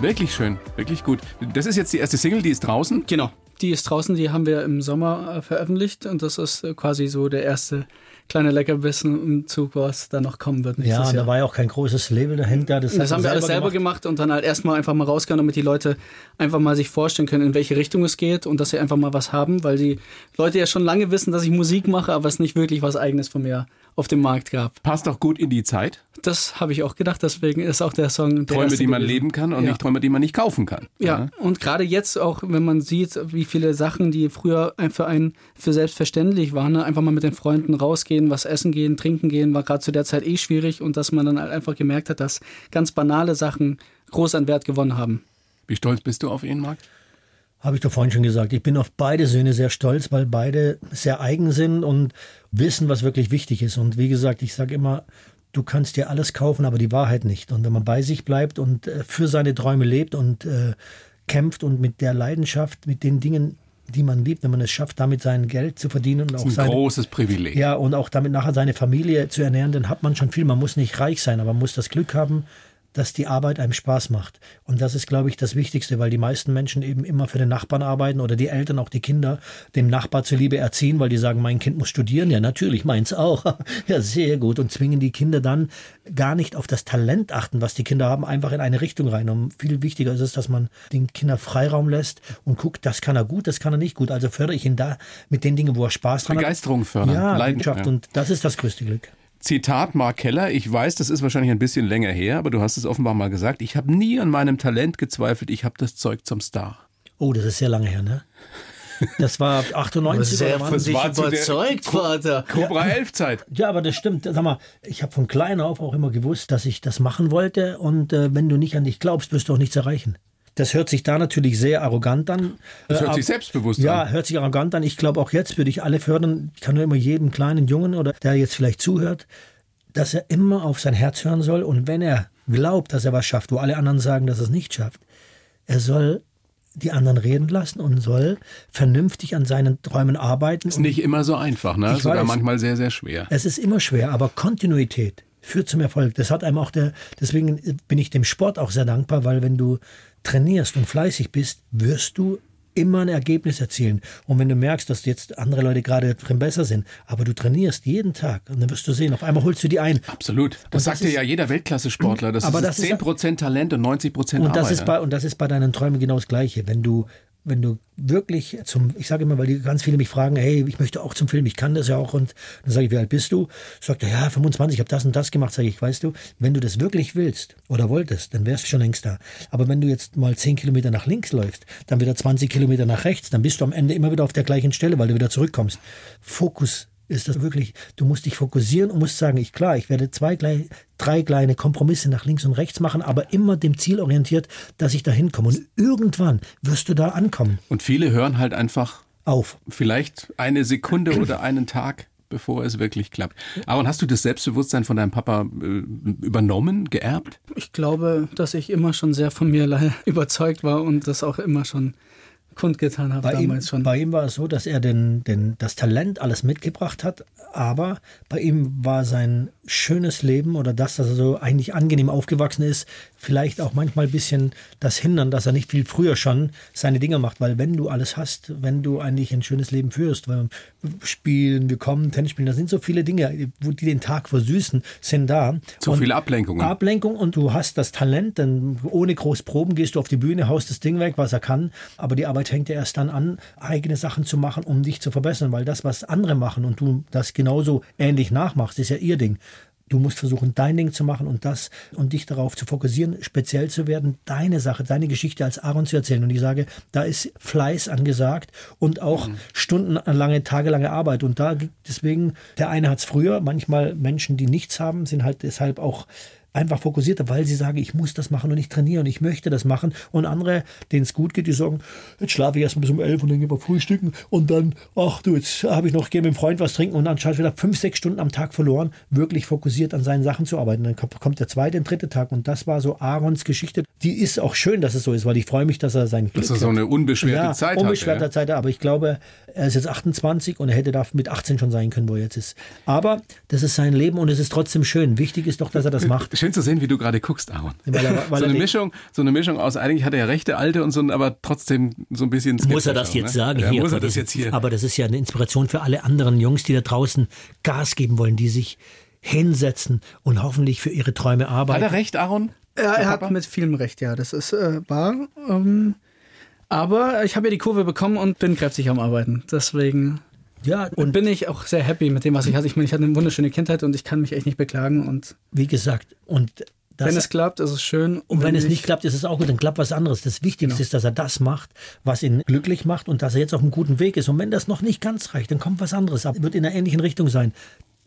Wirklich schön. Wirklich gut. Das ist jetzt die erste Single, die ist draußen. Genau. Die ist draußen, die haben wir im Sommer äh, veröffentlicht und das ist äh, quasi so der erste kleine Leckerbissen im Zug, was da noch kommen wird Ja, nächstes und da Jahr. war ja auch kein großes Label dahinter. Das, Das haben wir alles selber gemacht. und dann halt erstmal einfach mal rausgehen, damit die Leute einfach mal sich vorstellen können, in welche Richtung es geht und dass sie einfach mal was haben, weil die Leute ja schon lange wissen, dass ich Musik mache, aber es nicht wirklich was Eigenes von mir auf dem Markt gab. Passt auch gut in die Zeit. Das habe ich auch gedacht, deswegen ist auch der Song der Träume, die man gewesen. leben kann und Ja. nicht Träume, die man nicht kaufen kann. Ja, und gerade jetzt auch, wenn man sieht, wie viele Sachen, die früher für einen für selbstverständlich waren, ne? einfach mal mit den Freunden rausgehen, was essen gehen, trinken gehen, war gerade zu der Zeit eh schwierig und dass man dann halt einfach gemerkt hat, dass ganz banale Sachen groß an Wert gewonnen haben. Wie stolz bist du auf ihn, Marc? Habe ich doch vorhin schon gesagt. Ich bin auf beide Söhne sehr stolz, weil beide sehr eigen sind und wissen, was wirklich wichtig ist. Und wie gesagt, ich sage immer, du kannst dir alles kaufen, aber die Wahrheit nicht. Und wenn man bei sich bleibt und äh, für seine Träume lebt und äh, kämpft und mit der Leidenschaft, mit den Dingen, die man liebt, wenn man es schafft, damit sein Geld zu verdienen und Das auch ist ein seine, großes Privileg. ja, und auch damit nachher seine Familie zu ernähren, dann hat man schon viel. Man muss nicht reich sein, aber man muss das Glück haben, dass die Arbeit einem Spaß macht. Und das ist, glaube ich, das Wichtigste, weil die meisten Menschen eben immer für den Nachbarn arbeiten oder die Eltern, auch die Kinder, dem Nachbar zuliebe erziehen, weil die sagen, mein Kind muss studieren. Ja, natürlich, meins auch. ja, sehr gut. Und zwingen die Kinder dann gar nicht auf das Talent achten, was die Kinder haben, einfach in eine Richtung rein. Und viel wichtiger ist es, dass man den Kindern Freiraum lässt und guckt, das kann er gut, das kann er nicht gut. Also fördere ich ihn da mit den Dingen, wo er Spaß dran hat. Begeisterung fördern, Ja, Leidenschaft. Leidenschaft. Und das ist das größte Glück. Zitat Mark Keller, ich weiß, das ist wahrscheinlich ein bisschen länger her, aber du hast es offenbar mal gesagt, ich habe nie an meinem Talent gezweifelt, ich habe das Zeug zum Star. Oh, das ist sehr lange her, ne? Das war 98 oder wann? sich der- Vater. Cobra 11 Zeit. Ja, aber das stimmt. Sag mal, ich habe von klein auf auch immer gewusst, dass ich das machen wollte. Und äh, wenn du nicht an dich glaubst, wirst du auch nichts erreichen. Das hört sich da natürlich sehr arrogant an. Das hört Äh, sich selbstbewusst ja, an. hört sich arrogant an. Ich glaube, auch jetzt würde ich alle fördern. Ich kann nur immer jedem kleinen Jungen oder der jetzt vielleicht zuhört, dass er immer auf sein Herz hören soll. Und wenn er glaubt, dass er was schafft, wo alle anderen sagen, dass er es nicht schafft, er soll die anderen reden lassen und soll vernünftig an seinen Träumen arbeiten. Ist nicht immer so einfach, ne? Sogar weiß. manchmal sehr, sehr schwer. Es ist immer schwer, aber Kontinuität führt zum Erfolg. Das hat einem auch der, deswegen bin ich dem Sport auch sehr dankbar, weil wenn du trainierst und fleißig bist, wirst du immer ein Ergebnis erzielen. Und wenn du merkst, dass jetzt andere Leute gerade drin besser sind, aber du trainierst jeden Tag und dann wirst du sehen, auf einmal holst du die ein. Absolut. Das das sagt dir ist- ja jeder Weltklasse-Sportler. Das Aber ist das ist- 10% Talent und 90% Und Arbeit. das ist bei und das ist bei deinen Träumen genau das Gleiche. Wenn du wenn du wirklich zum, ich sage immer, weil die ganz viele mich fragen, hey, ich möchte auch zum Film, ich kann das ja auch und dann sage ich, wie alt bist du? Sagt er, ja, 25, ich habe das und das gemacht. Sage ich, weißt du, wenn du das wirklich willst oder wolltest, dann wärst du schon längst da. Aber wenn du jetzt mal 10 Kilometer nach links läufst, dann wieder 20 Kilometer nach rechts, dann bist du am Ende immer wieder auf der gleichen Stelle, weil du wieder zurückkommst. Fokus ist das wirklich, du musst dich fokussieren und musst sagen, ich klar, ich werde zwei, drei kleine Kompromisse nach links und rechts machen, aber immer dem Ziel orientiert, dass ich da hinkomme. Und irgendwann wirst du da ankommen. Und viele hören halt einfach Auf. vielleicht eine Sekunde oder einen Tag, bevor es wirklich klappt. Aaron, hast du das Selbstbewusstsein von deinem Papa äh, übernommen, geerbt? Ich glaube, dass ich immer schon sehr von mir überzeugt war und das auch immer schon kundgetan habe Bei ihm, damals schon. bei ihm war es so, dass er den, den, das Talent alles mitgebracht hat, aber bei ihm war sein schönes Leben oder das, dass er so eigentlich angenehm aufgewachsen ist, vielleicht auch manchmal ein bisschen das Hindern, dass er nicht viel früher schon seine Dinge macht, weil wenn du alles hast, wenn du eigentlich ein schönes Leben führst, weil wir spielen, wir kommen, Tennis spielen, da sind so viele Dinge, die den Tag versüßen, sind da. So Und viele Ablenkungen. Ablenkung und du hast das Talent, denn ohne groß Proben gehst du auf die Bühne, haust das Ding weg, was er kann. Aber die Arbeit fängt ja erst dann an, eigene Sachen zu machen, um dich zu verbessern, weil das, was andere machen und du das genauso ähnlich nachmachst, ist ja ihr Ding. Du musst versuchen, dein Ding zu machen und das und dich darauf zu fokussieren, speziell zu werden, deine Sache, deine Geschichte als Aaron zu erzählen. Und ich sage, da ist Fleiß angesagt und auch stundenlange, tagelange Arbeit. Und da deswegen, der eine hat es früher, manchmal Menschen, die nichts haben, sind halt deshalb auch einfach fokussierter, weil sie sagen, ich muss das machen und ich trainiere und ich möchte das machen. Und andere, denen es gut geht, die sagen, jetzt schlafe ich erst bis um elf und dann gehen wir frühstücken und dann, ach du, jetzt habe ich noch, gehe mit dem Freund was trinken und dann schaue ich wieder fünf, sechs Stunden am Tag verloren, wirklich fokussiert an seinen Sachen zu arbeiten. Dann kommt- der zweite und dritte Tag und das war so Aarons Geschichte. Die ist auch schön, dass es so ist, weil ich freue mich, dass er sein Dass er so eine unbeschwerte ja, Zeit unbeschwerte hatte. Zeit, aber ich glaube, er ist jetzt 28 und er hätte da mit 18 schon sein können, wo er jetzt ist. Aber das ist sein Leben und es ist trotzdem schön. Wichtig ist doch, dass er das macht. Schön zu sehen, wie du gerade guckst, Aaron. Weil er- weil so, eine Mischung, so eine Mischung aus, eigentlich hat er rechte Alte und so, aber trotzdem so ein bisschen Muss er das skeptisch jetzt ne? sagen? Ja, hier, muss er das jetzt hier? Aber das ist ja eine Inspiration für alle anderen Jungs, die da draußen Gas geben wollen, die sich hinsetzen und hoffentlich für ihre Träume Hat arbeiten. er recht, Aaron? Ja, er hat mit vielem recht, ja, das ist äh, wahr. Ähm, aber ich habe ja die Kurve bekommen und bin kräftig am Arbeiten. Deswegen Ja, und bin ich auch sehr happy mit dem, was ich hatte. Ich meine, ich hatte eine wunderschöne Kindheit und ich kann mich echt nicht beklagen. Und wie gesagt, und das, wenn es klappt, ist es schön. Und wenn es nicht klappt, ist es auch gut, dann klappt was anderes. Das Wichtigste Genau. ist, dass er das macht, was ihn glücklich macht und dass er jetzt auf einem guten Weg ist. Und wenn das noch nicht ganz reicht, dann kommt was anderes. Aber wird in einer ähnlichen Richtung sein.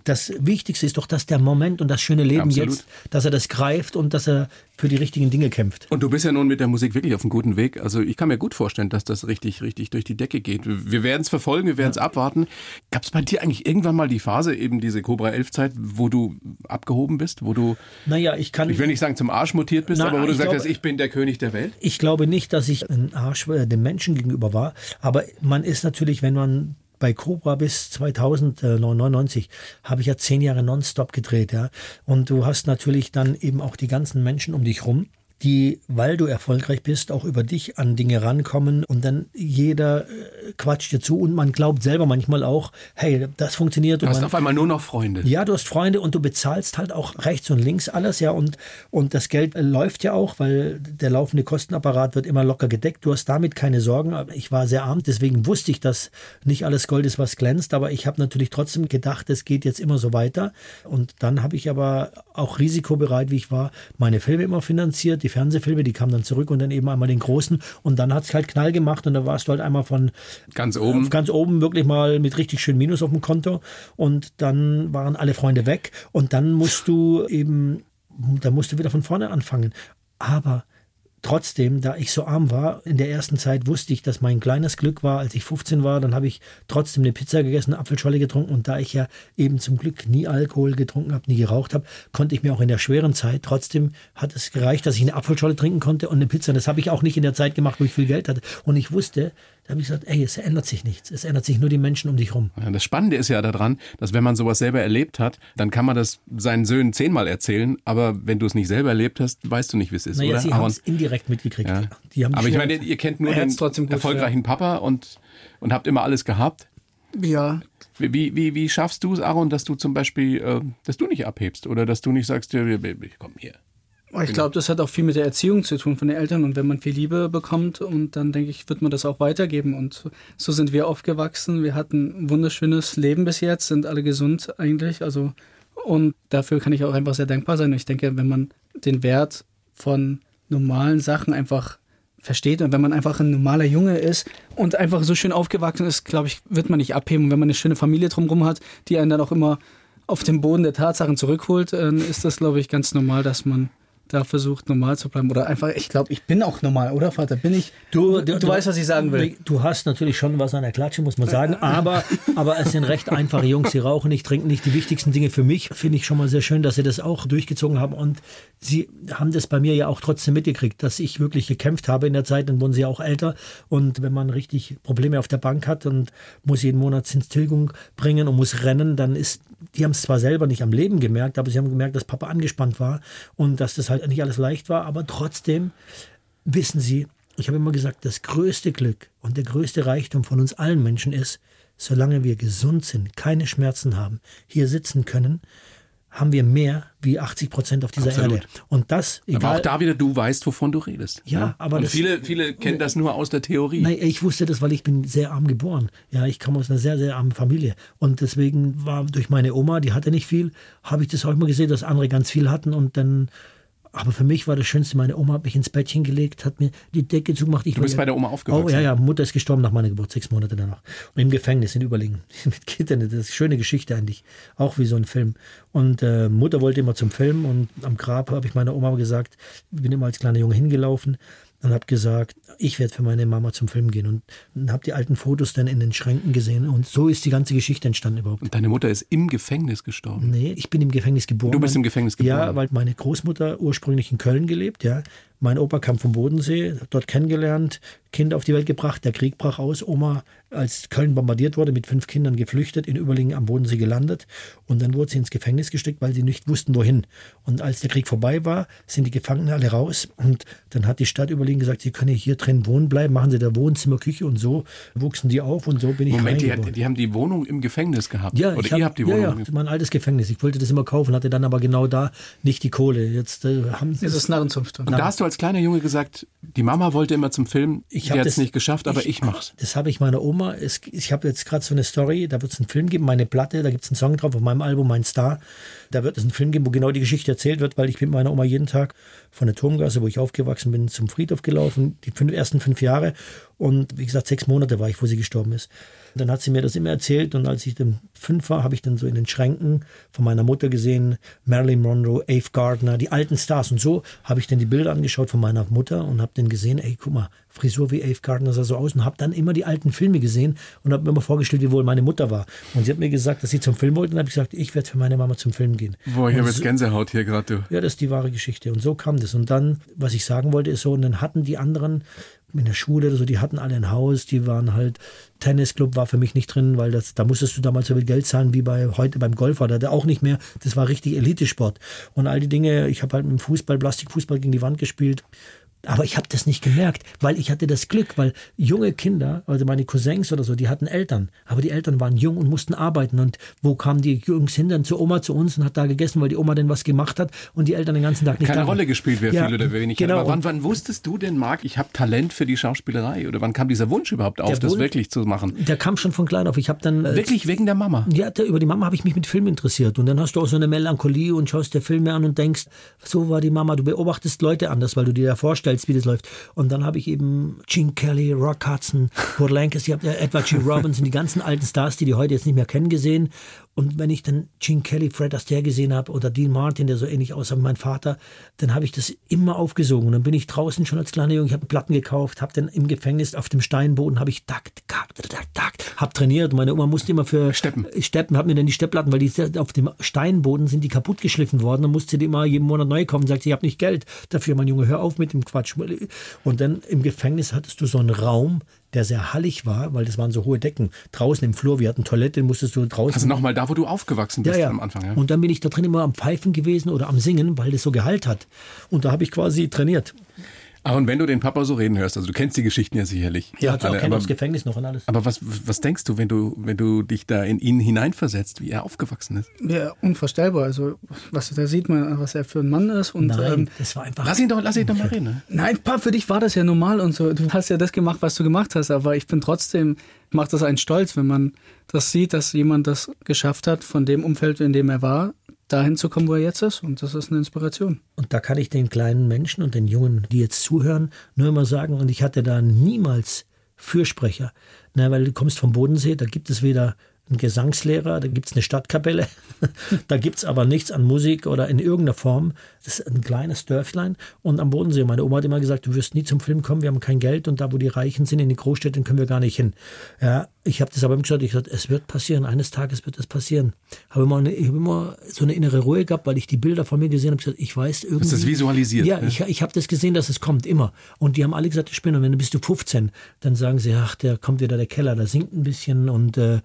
Das Wichtigste ist doch, dass der Moment und das schöne Leben Absolut. jetzt, dass er das greift und dass er für die richtigen Dinge kämpft. Und du bist ja nun mit der Musik wirklich auf einem guten Weg. Also ich kann mir gut vorstellen, dass das richtig, richtig durch die Decke geht. Wir werden es verfolgen, wir werden es abwarten. Gab es bei dir eigentlich irgendwann mal die Phase, eben diese Cobra 11 Zeit, wo du abgehoben bist, wo du, Naja, ich kann. ich will nicht sagen zum Arsch mutiert bist, Na, aber wo du hast, ich bin der König der Welt? Ich glaube nicht, dass ich ein Arsch äh, dem Menschen gegenüber war, aber man ist natürlich, wenn man bei Cobra bis 2099 habe ich ja zehn Jahre nonstop gedreht, ja. Und du hast natürlich dann eben auch die ganzen Menschen um dich rum, die, weil du erfolgreich bist, auch über dich an Dinge rankommen und dann jeder äh, quatscht dir zu und man glaubt selber manchmal auch, hey, das funktioniert. Du hast man, auf einmal nur noch Freunde. ja, du hast Freunde und du bezahlst halt auch rechts und links alles, ja, und, und das Geld äh, läuft ja auch, weil der laufende Kostenapparat wird immer locker gedeckt. Du hast damit keine Sorgen. Ich war sehr arm, deswegen wusste ich, dass nicht alles Gold ist, was glänzt, aber ich habe natürlich trotzdem gedacht, es geht jetzt immer so weiter. Und dann habe ich aber auch risikobereit, wie ich war, meine Filme immer finanziert, die Fernsehfilme, die kamen dann zurück und dann eben einmal den großen. Und dann hat es halt Knall gemacht und da warst du halt einmal von Ganz oben. auf ganz oben wirklich mal mit richtig schön Minus auf dem Konto und dann waren alle Freunde weg und dann musst du eben, da musst du wieder von vorne anfangen. Aber trotzdem, da ich so arm war, in der ersten Zeit wusste ich, dass mein kleines Glück war, als ich 15 war, dann habe ich trotzdem eine Pizza gegessen, eine Apfelscholle getrunken und da ich ja eben zum Glück nie Alkohol getrunken habe, nie geraucht habe, konnte ich mir auch in der schweren Zeit, trotzdem hat es gereicht, dass ich eine Apfelscholle trinken konnte und eine Pizza. Das habe ich auch nicht in der Zeit gemacht, wo ich viel Geld hatte. Und ich wusste, da habe ich gesagt, ey, es ändert sich nichts. Es ändert sich nur die Menschen um dich rum. Ja, das Spannende ist ja daran, dass wenn man sowas selber erlebt hat, dann kann man das seinen Söhnen zehnmal erzählen, aber wenn du es nicht selber erlebt hast, weißt du nicht, wie es ist, Naja, oder? sie haben es indirekt mitgekriegt. Ja. Die haben aber ich meine, ihr kennt nur den trotzdem gut, erfolgreichen Papa und, und habt immer alles gehabt. Ja, Wie, wie, wie schaffst du es, Aaron, dass du zum Beispiel, äh, dass du nicht abhebst oder dass du nicht sagst, ja, wir- wir- komm hier. Ich glaube, das hat auch viel mit der Erziehung zu tun von den Eltern. Und wenn man viel Liebe bekommt, und dann denke ich, wird man das auch weitergeben. Und so sind wir aufgewachsen. Wir hatten ein wunderschönes Leben bis jetzt, sind alle gesund eigentlich. Also, und dafür kann ich auch einfach sehr dankbar sein. Und ich denke, wenn man den Wert von normalen Sachen einfach versteht und wenn man einfach ein normaler Junge ist und einfach so schön aufgewachsen ist, glaube ich, wird man nicht abheben. Und wenn man eine schöne Familie drumherum hat, die einen dann auch immer auf den Boden der Tatsachen zurückholt, dann ist das, glaube ich, ganz normal, dass man da versucht, normal zu bleiben. Oder einfach, ich glaube, ich bin auch normal, oder Vater? Bin ich. Du, du, weißt, was ich sagen will. Du hast natürlich schon was an der Klatsche, muss man sagen, aber, aber es sind recht einfache Jungs, sie rauchen nicht, trinken nicht. Die wichtigsten Dinge für mich finde ich schon mal sehr schön, dass sie das auch durchgezogen haben und sie haben das bei mir ja auch trotzdem mitgekriegt, dass ich wirklich gekämpft habe in der Zeit, dann wurden sie auch älter. Und wenn man richtig Probleme auf der Bank hat und muss jeden Monat Zinstilgung bringen und muss rennen, dann ist, die haben es zwar selber nicht am Leben gemerkt, aber sie haben gemerkt, dass Papa angespannt war und dass das halt nicht alles leicht war, aber trotzdem wissen Sie, ich habe immer gesagt, das größte Glück und der größte Reichtum von uns allen Menschen ist, solange wir gesund sind, keine Schmerzen haben, hier sitzen können, haben wir mehr wie 80 Prozent auf dieser Absolut. Erde. Und das, Aber egal. auch da wieder, du weißt, wovon du redest. Ja, ne? aber Und das- viele, viele kennen das nur aus der Theorie. Nein, ich wusste das, weil ich bin sehr arm geboren. Ja, ich komme aus einer sehr, sehr armen Familie. Und deswegen war durch meine Oma, die hatte nicht viel, habe ich das auch immer gesehen, dass andere ganz viel hatten. Und dann Aber für mich war das Schönste, meine Oma hat mich ins Bettchen gelegt, hat mir die Decke zugemacht. Ich Du bist bei der Oma aufgewachsen? Oh, ja, ja, Mutter ist gestorben nach meiner Geburt, sechs Monate danach. Und im Gefängnis in Überlingen. Mit Kindern, das ist eine schöne Geschichte eigentlich. Auch wie so ein Film. Und äh, Mutter wollte immer zum Film und am Grab habe ich meiner Oma gesagt, ich bin immer als kleiner Junge hingelaufen und habe gesagt, ich werde für meine Mama zum Film gehen. Und, und habe die alten Fotos dann in den Schränken gesehen. Und so ist die ganze Geschichte entstanden überhaupt. Und deine Mutter ist im Gefängnis gestorben. Nee, ich bin im Gefängnis geboren. Du bist im Gefängnis geboren. Ja, weil meine Großmutter ursprünglich in Köln gelebt, ja. Mein Opa kam vom Bodensee, dort kennengelernt, Kind auf die Welt gebracht, der Krieg brach aus, Oma, als Köln bombardiert wurde, mit fünf Kindern geflüchtet, in Überlingen am Bodensee gelandet und dann wurde sie ins Gefängnis gesteckt, weil sie nicht wussten, wohin. Und als der Krieg vorbei war, sind die Gefangenen alle raus und dann hat die Stadt Überlingen gesagt, sie können hier drin wohnen bleiben, machen sie da Wohnzimmer, Küche und so wuchsen die auf und so bin ich Moment, die, hat, die haben die Wohnung im Gefängnis gehabt. Ja, Oder ich ihr hab- habt die ja, Wohnung. Ja, im das war ein altes Gefängnis. Ich wollte das immer kaufen, hatte dann aber genau da nicht die Kohle. Jetzt äh, haben sie Das ist Narrenzunft. Und da hast du als kleiner Junge gesagt, die Mama wollte immer zum Film, Ich die hab hat es nicht geschafft, aber ich, mach's. Das habe ich meiner Oma. Ich habe jetzt gerade so eine Story, da wird es einen Film geben, meine Platte, da gibt es einen Song drauf auf meinem Album, Mein Star. Da wird es einen Film geben, wo genau die Geschichte erzählt wird, weil ich mit meiner Oma jeden Tag von der Turmgasse, wo ich aufgewachsen bin, zum Friedhof gelaufen, die fünf, ersten fünf Jahre. Und wie gesagt, sechs Monate war ich, wo sie gestorben ist. Dann hat sie mir das immer erzählt und als ich dann fünf war, habe ich dann so in den Schränken von meiner Mutter gesehen, Marilyn Monroe, Ave Gardner, die alten Stars. Und so habe ich dann die Bilder angeschaut von meiner Mutter und habe dann gesehen, ey, guck mal, Frisur wie Ave Gardner sah so aus und habe dann immer die alten Filme gesehen und habe mir immer vorgestellt, wie wohl meine Mutter war. Und sie hat mir gesagt, dass sie zum Film wollte und habe ich gesagt, ich werde für meine Mama zum Film gehen. Boah, ich habe jetzt Gänsehaut hier gerade, du. ja, das ist die wahre Geschichte. Und so kam das. Und dann, was ich sagen wollte, ist so, und dann hatten die anderen in der Schule oder so, die hatten alle ein Haus, die waren halt, Tennisclub war für mich nicht drin, weil das, da musstest du damals so viel Geld zahlen wie bei heute beim Golf oder der auch nicht mehr. Das war richtig Elitesport. Und all die Dinge, ich habe halt mit dem Fußball, Plastikfußball gegen die Wand gespielt. Aber ich habe das nicht gemerkt, weil ich hatte das Glück, weil junge Kinder, also meine Cousins oder so, die hatten Eltern. Aber die Eltern waren jung und mussten arbeiten. Und wo kamen die Jungs hin? Dann zur Oma, zu uns und hat da gegessen, weil die Oma denn was gemacht hat und die Eltern den ganzen Tag nicht Keine. Rolle gespielt, wer Ja, viel oder wer wenig genau. hat. Aber wann, wann wusstest du denn, Marc, ich habe Talent für die Schauspielerei? Oder wann kam dieser Wunsch überhaupt auf, Der das Wunsch- wirklich zu machen? Der kam schon von klein auf. Ich habe dann äh, Wirklich wegen der Mama? Ja, da, über die Mama habe ich mich mit Film interessiert. Und dann hast du auch so eine Melancholie und schaust dir Filme an und denkst, so war die Mama. Du beobachtest Leute anders, weil du dir da vorstellst, wie das läuft. Und dann habe ich eben Gene Kelly, Rock Hudson, Paul Lancaster, ich habe äh, Edward G. Robinson, die ganzen alten Stars, die die heute jetzt nicht mehr kennen, gesehen. Und wenn ich dann Gene Kelly, Fred Astaire gesehen habe oder Dean Martin, der so ähnlich aussah wie mein Vater, dann habe ich das immer aufgesogen. Und dann bin ich draußen schon als kleiner Junge, ich habe Platten gekauft, habe dann im Gefängnis auf dem Steinboden, habe ich takt, takt, takt, takt, habe trainiert. Meine Oma musste immer für Steppen. Steppen, hat mir dann die Steppplatten, weil die auf dem Steinboden sind die kaputt geschliffen worden. Dann musste die immer jeden Monat neu kommen. Sagt, sie, ich habe nicht Geld dafür, mein Junge, hör auf mit dem Quatsch. Und dann im Gefängnis hattest du so einen Raum, der sehr hallig war, weil das waren so hohe Decken. Draußen im Flur, wir hatten Toilette, musstest du draußen. Also nochmal da, wo du aufgewachsen bist ja, ja. am Anfang. Ja? Und dann bin ich da drin immer am Pfeifen gewesen oder am Singen, weil das so Gehalt hat. Und da habe ich quasi trainiert. Ah, und wenn du den Papa so reden hörst, also du kennst die Geschichten ja sicherlich. Ja, hat auch aber, aus Gefängnis noch und alles. aber was, was denkst du, wenn du, wenn du dich da in ihn hineinversetzt, wie er aufgewachsen ist? Ja, unvorstellbar. Also, was da sieht man, was er für ein Mann ist. Und, Nein, ähm, das war einfach. Lass ihn doch, lass ihn doch mal reden. Ne? Nein, Pa, für dich war das ja normal und so. Du hast ja das gemacht, was du gemacht hast, aber ich bin trotzdem, macht das einen stolz, wenn man das sieht, dass jemand das geschafft hat, von dem Umfeld, in dem er war, dahin zu kommen, wo er jetzt ist. Und das ist eine Inspiration. Und da kann ich den kleinen Menschen und den Jungen, die jetzt zuhören, nur immer sagen, und ich hatte da niemals Fürsprecher. Na, weil du kommst vom Bodensee, da gibt es weder einen Gesangslehrer, da gibt es eine Stadtkapelle, da gibt es aber nichts an Musik oder in irgendeiner Form. Das ist ein kleines Dörflein. Und am Bodensee, meine Oma hat immer gesagt, du wirst nie zum Film kommen, wir haben kein Geld und da, wo die Reichen sind, in den Großstädten, können wir gar nicht hin. Ja, ich habe das aber immer gesagt, ich gesagt, es wird passieren, eines Tages wird es passieren. Habe immer, eine, ich habe immer so eine innere Ruhe gehabt, weil ich die Bilder von mir gesehen habe, gesagt, ich weiß irgendwie. Hast das visualisiert, Ja, ne? ich, ich habe das gesehen, dass es kommt, immer. Und die haben alle gesagt, ich spinne. Und wenn du bist du 15, dann sagen sie, ach, der kommt wieder der Keller, da singt ein bisschen und äh,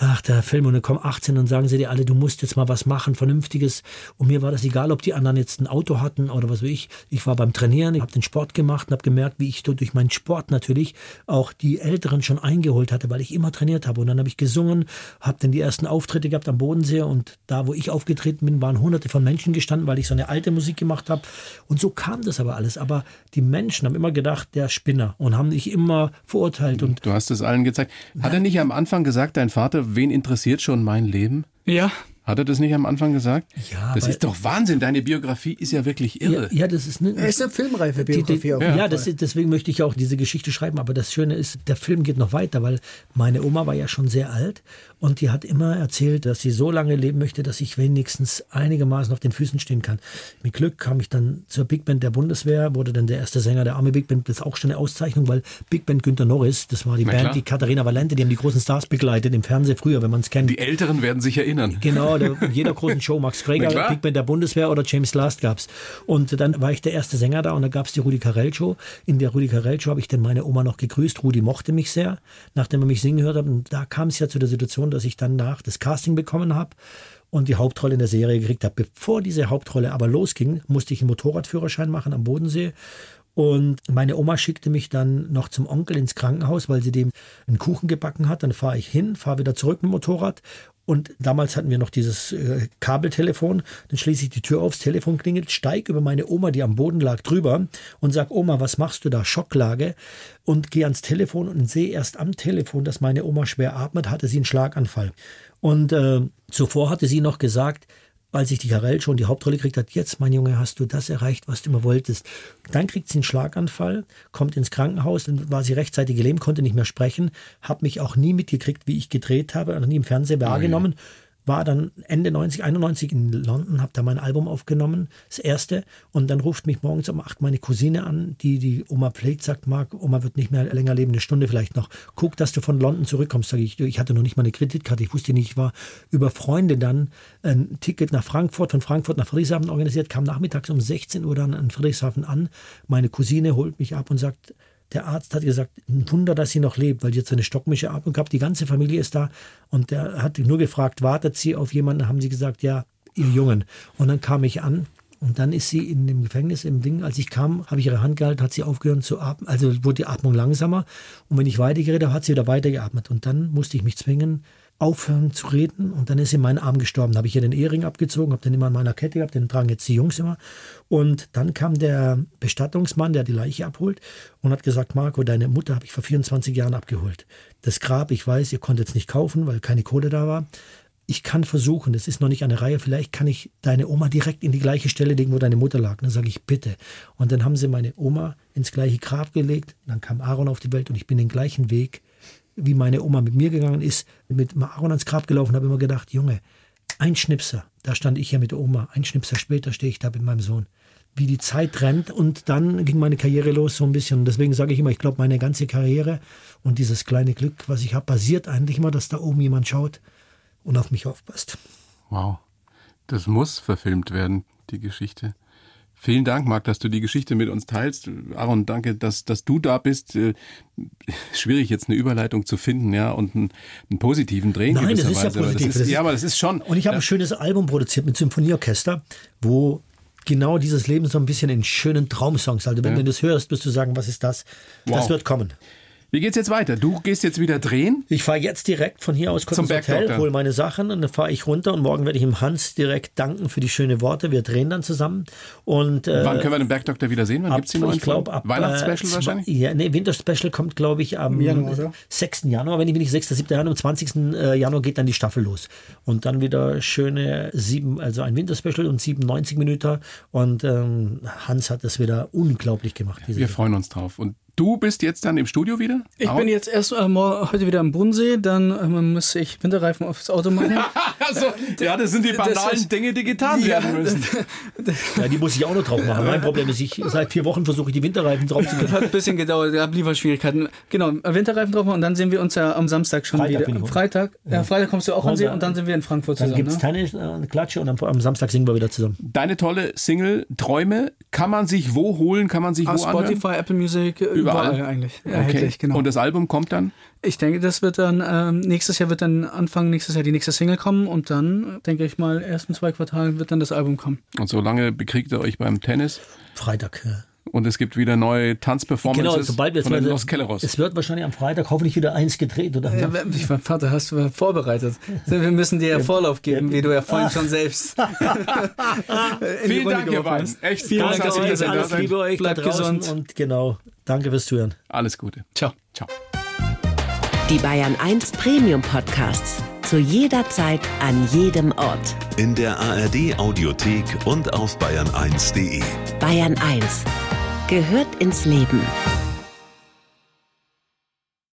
ach, der Film und dann kommen 18 und sagen sie dir alle, du musst jetzt mal was machen, Vernünftiges. Und mir war das egal, ob die anderen jetzt ein Auto hatten oder was weiß ich. Ich war beim Trainieren, ich habe den Sport gemacht und habe gemerkt, wie ich durch meinen Sport natürlich auch die Älteren schon eingeholt hatte, weil ich immer trainiert habe. Und dann habe ich gesungen, habe dann die ersten Auftritte gehabt am Bodensee und da, wo ich aufgetreten bin, waren hunderte von Menschen gestanden, weil ich so eine alte Musik gemacht habe. Und so kam das aber alles. Aber die Menschen haben immer gedacht, der Spinner und haben mich immer verurteilt. Und Du hast es allen gezeigt. Hat er nicht am Anfang gesagt, dein Vater, wen interessiert schon mein Leben? Ja, Hat er das nicht am Anfang gesagt? Ja, Das ist doch Wahnsinn. Deine Biografie ist ja wirklich Ja, irre. ja, das ist eine, Er ist eine filmreife Die- die- Biografie auf jeden ja, das, ist- deswegen möchte ich auch diese Geschichte schreiben. Aber das Schöne ist, der Film geht noch weiter, weil meine Oma war ja schon sehr alt und die hat immer erzählt, dass sie so lange leben möchte, dass ich wenigstens einigermaßen auf den Füßen stehen kann. Mit Glück kam ich dann zur Big Band der Bundeswehr, wurde dann der erste Sänger der Army Big Band. Das ist auch schon eine Auszeichnung, weil Big Band Günter Norris, das war die Na Band, klar. die Katharina Valente, die haben die großen Stars begleitet im Fernsehen früher, wenn man es kennt. Die Älteren werden sich erinnern. Genau, der, in jeder großen Show, Max Greger, klar. Big Band der Bundeswehr oder James Last gab's. Und dann war ich der erste Sänger da und da gab's die Rudi Carell Show. In der Rudi Carell Show habe ich dann meine Oma noch gegrüßt. Rudi mochte mich sehr, nachdem er mich singen gehört hat. Und da kam es ja zu der Situation, dass ich dann nach das Casting bekommen habe und die Hauptrolle in der Serie gekriegt habe. Bevor diese Hauptrolle aber losging, musste ich einen Motorradführerschein machen am Bodensee. Und meine Oma schickte mich dann noch zum Onkel ins Krankenhaus, weil sie dem einen Kuchen gebacken hat. Dann fahre ich hin, fahre wieder zurück mit dem Motorrad. Und damals hatten wir noch dieses äh, Kabeltelefon. Dann schließe ich die Tür auf, das Telefon klingelt, steig über meine Oma, die am Boden lag, drüber und sag, Oma, was machst du da? Schocklage. Und gehe ans Telefon und sehe erst am Telefon, dass meine Oma schwer atmet, hatte sie einen Schlaganfall. Und äh, zuvor hatte sie noch gesagt, als ich die Karel schon die Hauptrolle gekriegt hat, jetzt, mein Junge, hast du das erreicht, was du immer wolltest. Dann kriegt sie einen Schlaganfall, kommt ins Krankenhaus, dann war sie rechtzeitig gelähmt, konnte nicht mehr sprechen, habe mich auch nie mitgekriegt, wie ich gedreht habe, also nie im Fernsehen wahrgenommen. War dann Ende 90, 91 in London, habe da mein Album aufgenommen, das erste. Und dann ruft mich morgens um acht meine Cousine an, die die Oma pflegt, sagt, Marc, Oma wird nicht mehr länger leben, eine Stunde vielleicht noch. Guck, dass du von London zurückkommst, sage ich. Ich hatte noch nicht mal eine Kreditkarte, ich wusste nicht, ich war über Freunde dann ein Ticket nach Frankfurt, von Frankfurt nach Friedrichshafen organisiert, kam nachmittags um 16 Uhr dann in Friedrichshafen an. Meine Cousine holt mich ab und sagt, der Arzt hat gesagt, ein Wunder, dass sie noch lebt, weil sie jetzt eine stockmische Atmung gehabt. Die ganze Familie ist da und der hat nur gefragt, wartet sie auf jemanden? Haben sie gesagt, ja, ihr Jungen. Und dann kam ich an und dann ist sie in dem Gefängnis im Ding. Als ich kam, habe ich ihre Hand gehalten, hat sie aufgehört zu atmen. Also wurde die Atmung langsamer. Und wenn ich weitergeredet habe, hat sie wieder weitergeatmet. Und dann musste ich mich zwingen, aufhören zu reden. Und dann ist sie in meinen Arm gestorben. Da habe ich ihr den Ehering abgezogen, habe den immer an meiner Kette gehabt, den tragen jetzt die Jungs immer. Und dann kam der Bestattungsmann, der die Leiche abholt und hat gesagt, Marco, deine Mutter habe ich vor 24 Jahren abgeholt. Das Grab, ich weiß, ihr konntet es nicht kaufen, weil keine Kohle da war. Ich kann versuchen, das ist noch nicht eine Reihe, vielleicht kann ich deine Oma direkt in die gleiche Stelle legen, wo deine Mutter lag. Dann sage ich, bitte. Und dann haben sie meine Oma ins gleiche Grab gelegt. Dann kam Aaron auf die Welt und ich bin den gleichen Weg, wie meine Oma mit mir gegangen ist, mit Aaron ans Grab gelaufen, habe immer gedacht, Junge, ein Schnipser, da stand ich hier mit der Oma, ein Schnipser später stehe ich da mit meinem Sohn. Wie die Zeit rennt und dann ging meine Karriere los so ein bisschen. Und deswegen sage ich immer, ich glaube, meine ganze Karriere und dieses kleine Glück, was ich habe, basiert eigentlich immer, dass da oben jemand schaut und auf mich aufpasst. Wow. Das muss verfilmt werden, die Geschichte. Vielen Dank, Marc, dass du die Geschichte mit uns teilst. Aaron, danke, dass, dass du da bist. Äh, Schwierig jetzt eine Überleitung zu finden, ja, und einen, einen positiven Dreh in Nein, das ist ja positiv. Das ist, Das ja, aber das ist schon. Und ich habe ein schönes Album produziert mit Symphonieorchester, wo genau dieses Leben so ein bisschen in schönen Traumsongs. Also wenn du das hörst, wirst du sagen, was ist das? Das Wow. wird kommen. Wie geht's jetzt weiter? Du gehst jetzt wieder drehen? Ich fahre jetzt direkt von hier aus kurz Zum ins Hotel, Bergdoktor. hole meine Sachen und dann fahre ich runter und morgen werde ich ihm Hans direkt danken für die schönen Worte. Wir drehen dann zusammen und äh, Wann können wir den Bergdoktor wieder sehen? Wann ab, gibt's die neuen ich glaube Folgen? ab Weihnachtsspecial äh, zwei- wahrscheinlich? Ja, nee, Winterspecial kommt glaube ich am Januar, oder? 6. Januar, wenn ich mich nicht 6. 7. Januar, am 20. äh, Januar geht dann die Staffel los und dann wieder schöne sieben, also ein Winterspecial und 97 Minuten und ähm, Hans hat das wieder unglaublich gemacht. Wir freuen uns drauf. Und du bist jetzt dann im Studio wieder? Ich Aaron? bin jetzt erst äh, heute wieder am Bodensee, dann ähm, muss ich Winterreifen aufs Auto machen. Also, ja, das sind die banalen Dinge, die getan Ja, werden müssen. Ja, die muss ich auch noch drauf machen. Mein Problem ist, ich seit vier Wochen versuche ich die Winterreifen drauf zu Das hat ein bisschen gedauert, gab Lieferschwierigkeiten. Genau, Winterreifen drauf machen und dann sehen wir uns ja am Samstag schon Freitag bin wieder. ich Am. Freitag, ja. Freitag kommst du auch an See und dann sind wir in Frankfurt Dann zusammen. gibt es Ne? keine äh, Klatsche und am, am Samstag singen wir wieder zusammen. Deine tolle Single Träume, kann man sich wo holen? Kann man sich Ah, wo anhören? Spotify, Apple Music, äh, Überall? überall, eigentlich. Erhältlich, genau. Und das Album kommt dann? Ich denke, das wird dann, ähm, nächstes Jahr wird dann Anfang nächstes Jahr die nächste Single kommen und dann, denke ich mal, ersten zwei Quartalen wird dann das Album kommen. Und solange bekriegt ihr euch beim Tennis Freitag. Ja. Und es gibt wieder neue Tanzperformances Genau, sobald wir jetzt von Los Kelleros. Es wird wahrscheinlich am Freitag hoffentlich wieder eins gedreht. Oder? Ja, ich mein Vater, hast du vorbereitet. Wir müssen dir ja Vorlauf geben, wie du ja vorhin schon selbst. in die Vielen Runde Dank, ihr beiden. Echt Vielen Dank, dass ihr hier seid. Alles. Liebe euch Bleibt gesund. und genau, danke fürs Zuhören. Alles Gute. Ciao. Ciao. Die Bayern 1 Premium Podcasts. Zu jeder Zeit, an jedem Ort. In der ARD Audiothek und auf bayern1.de. Bayern 1 gehört ins Leben.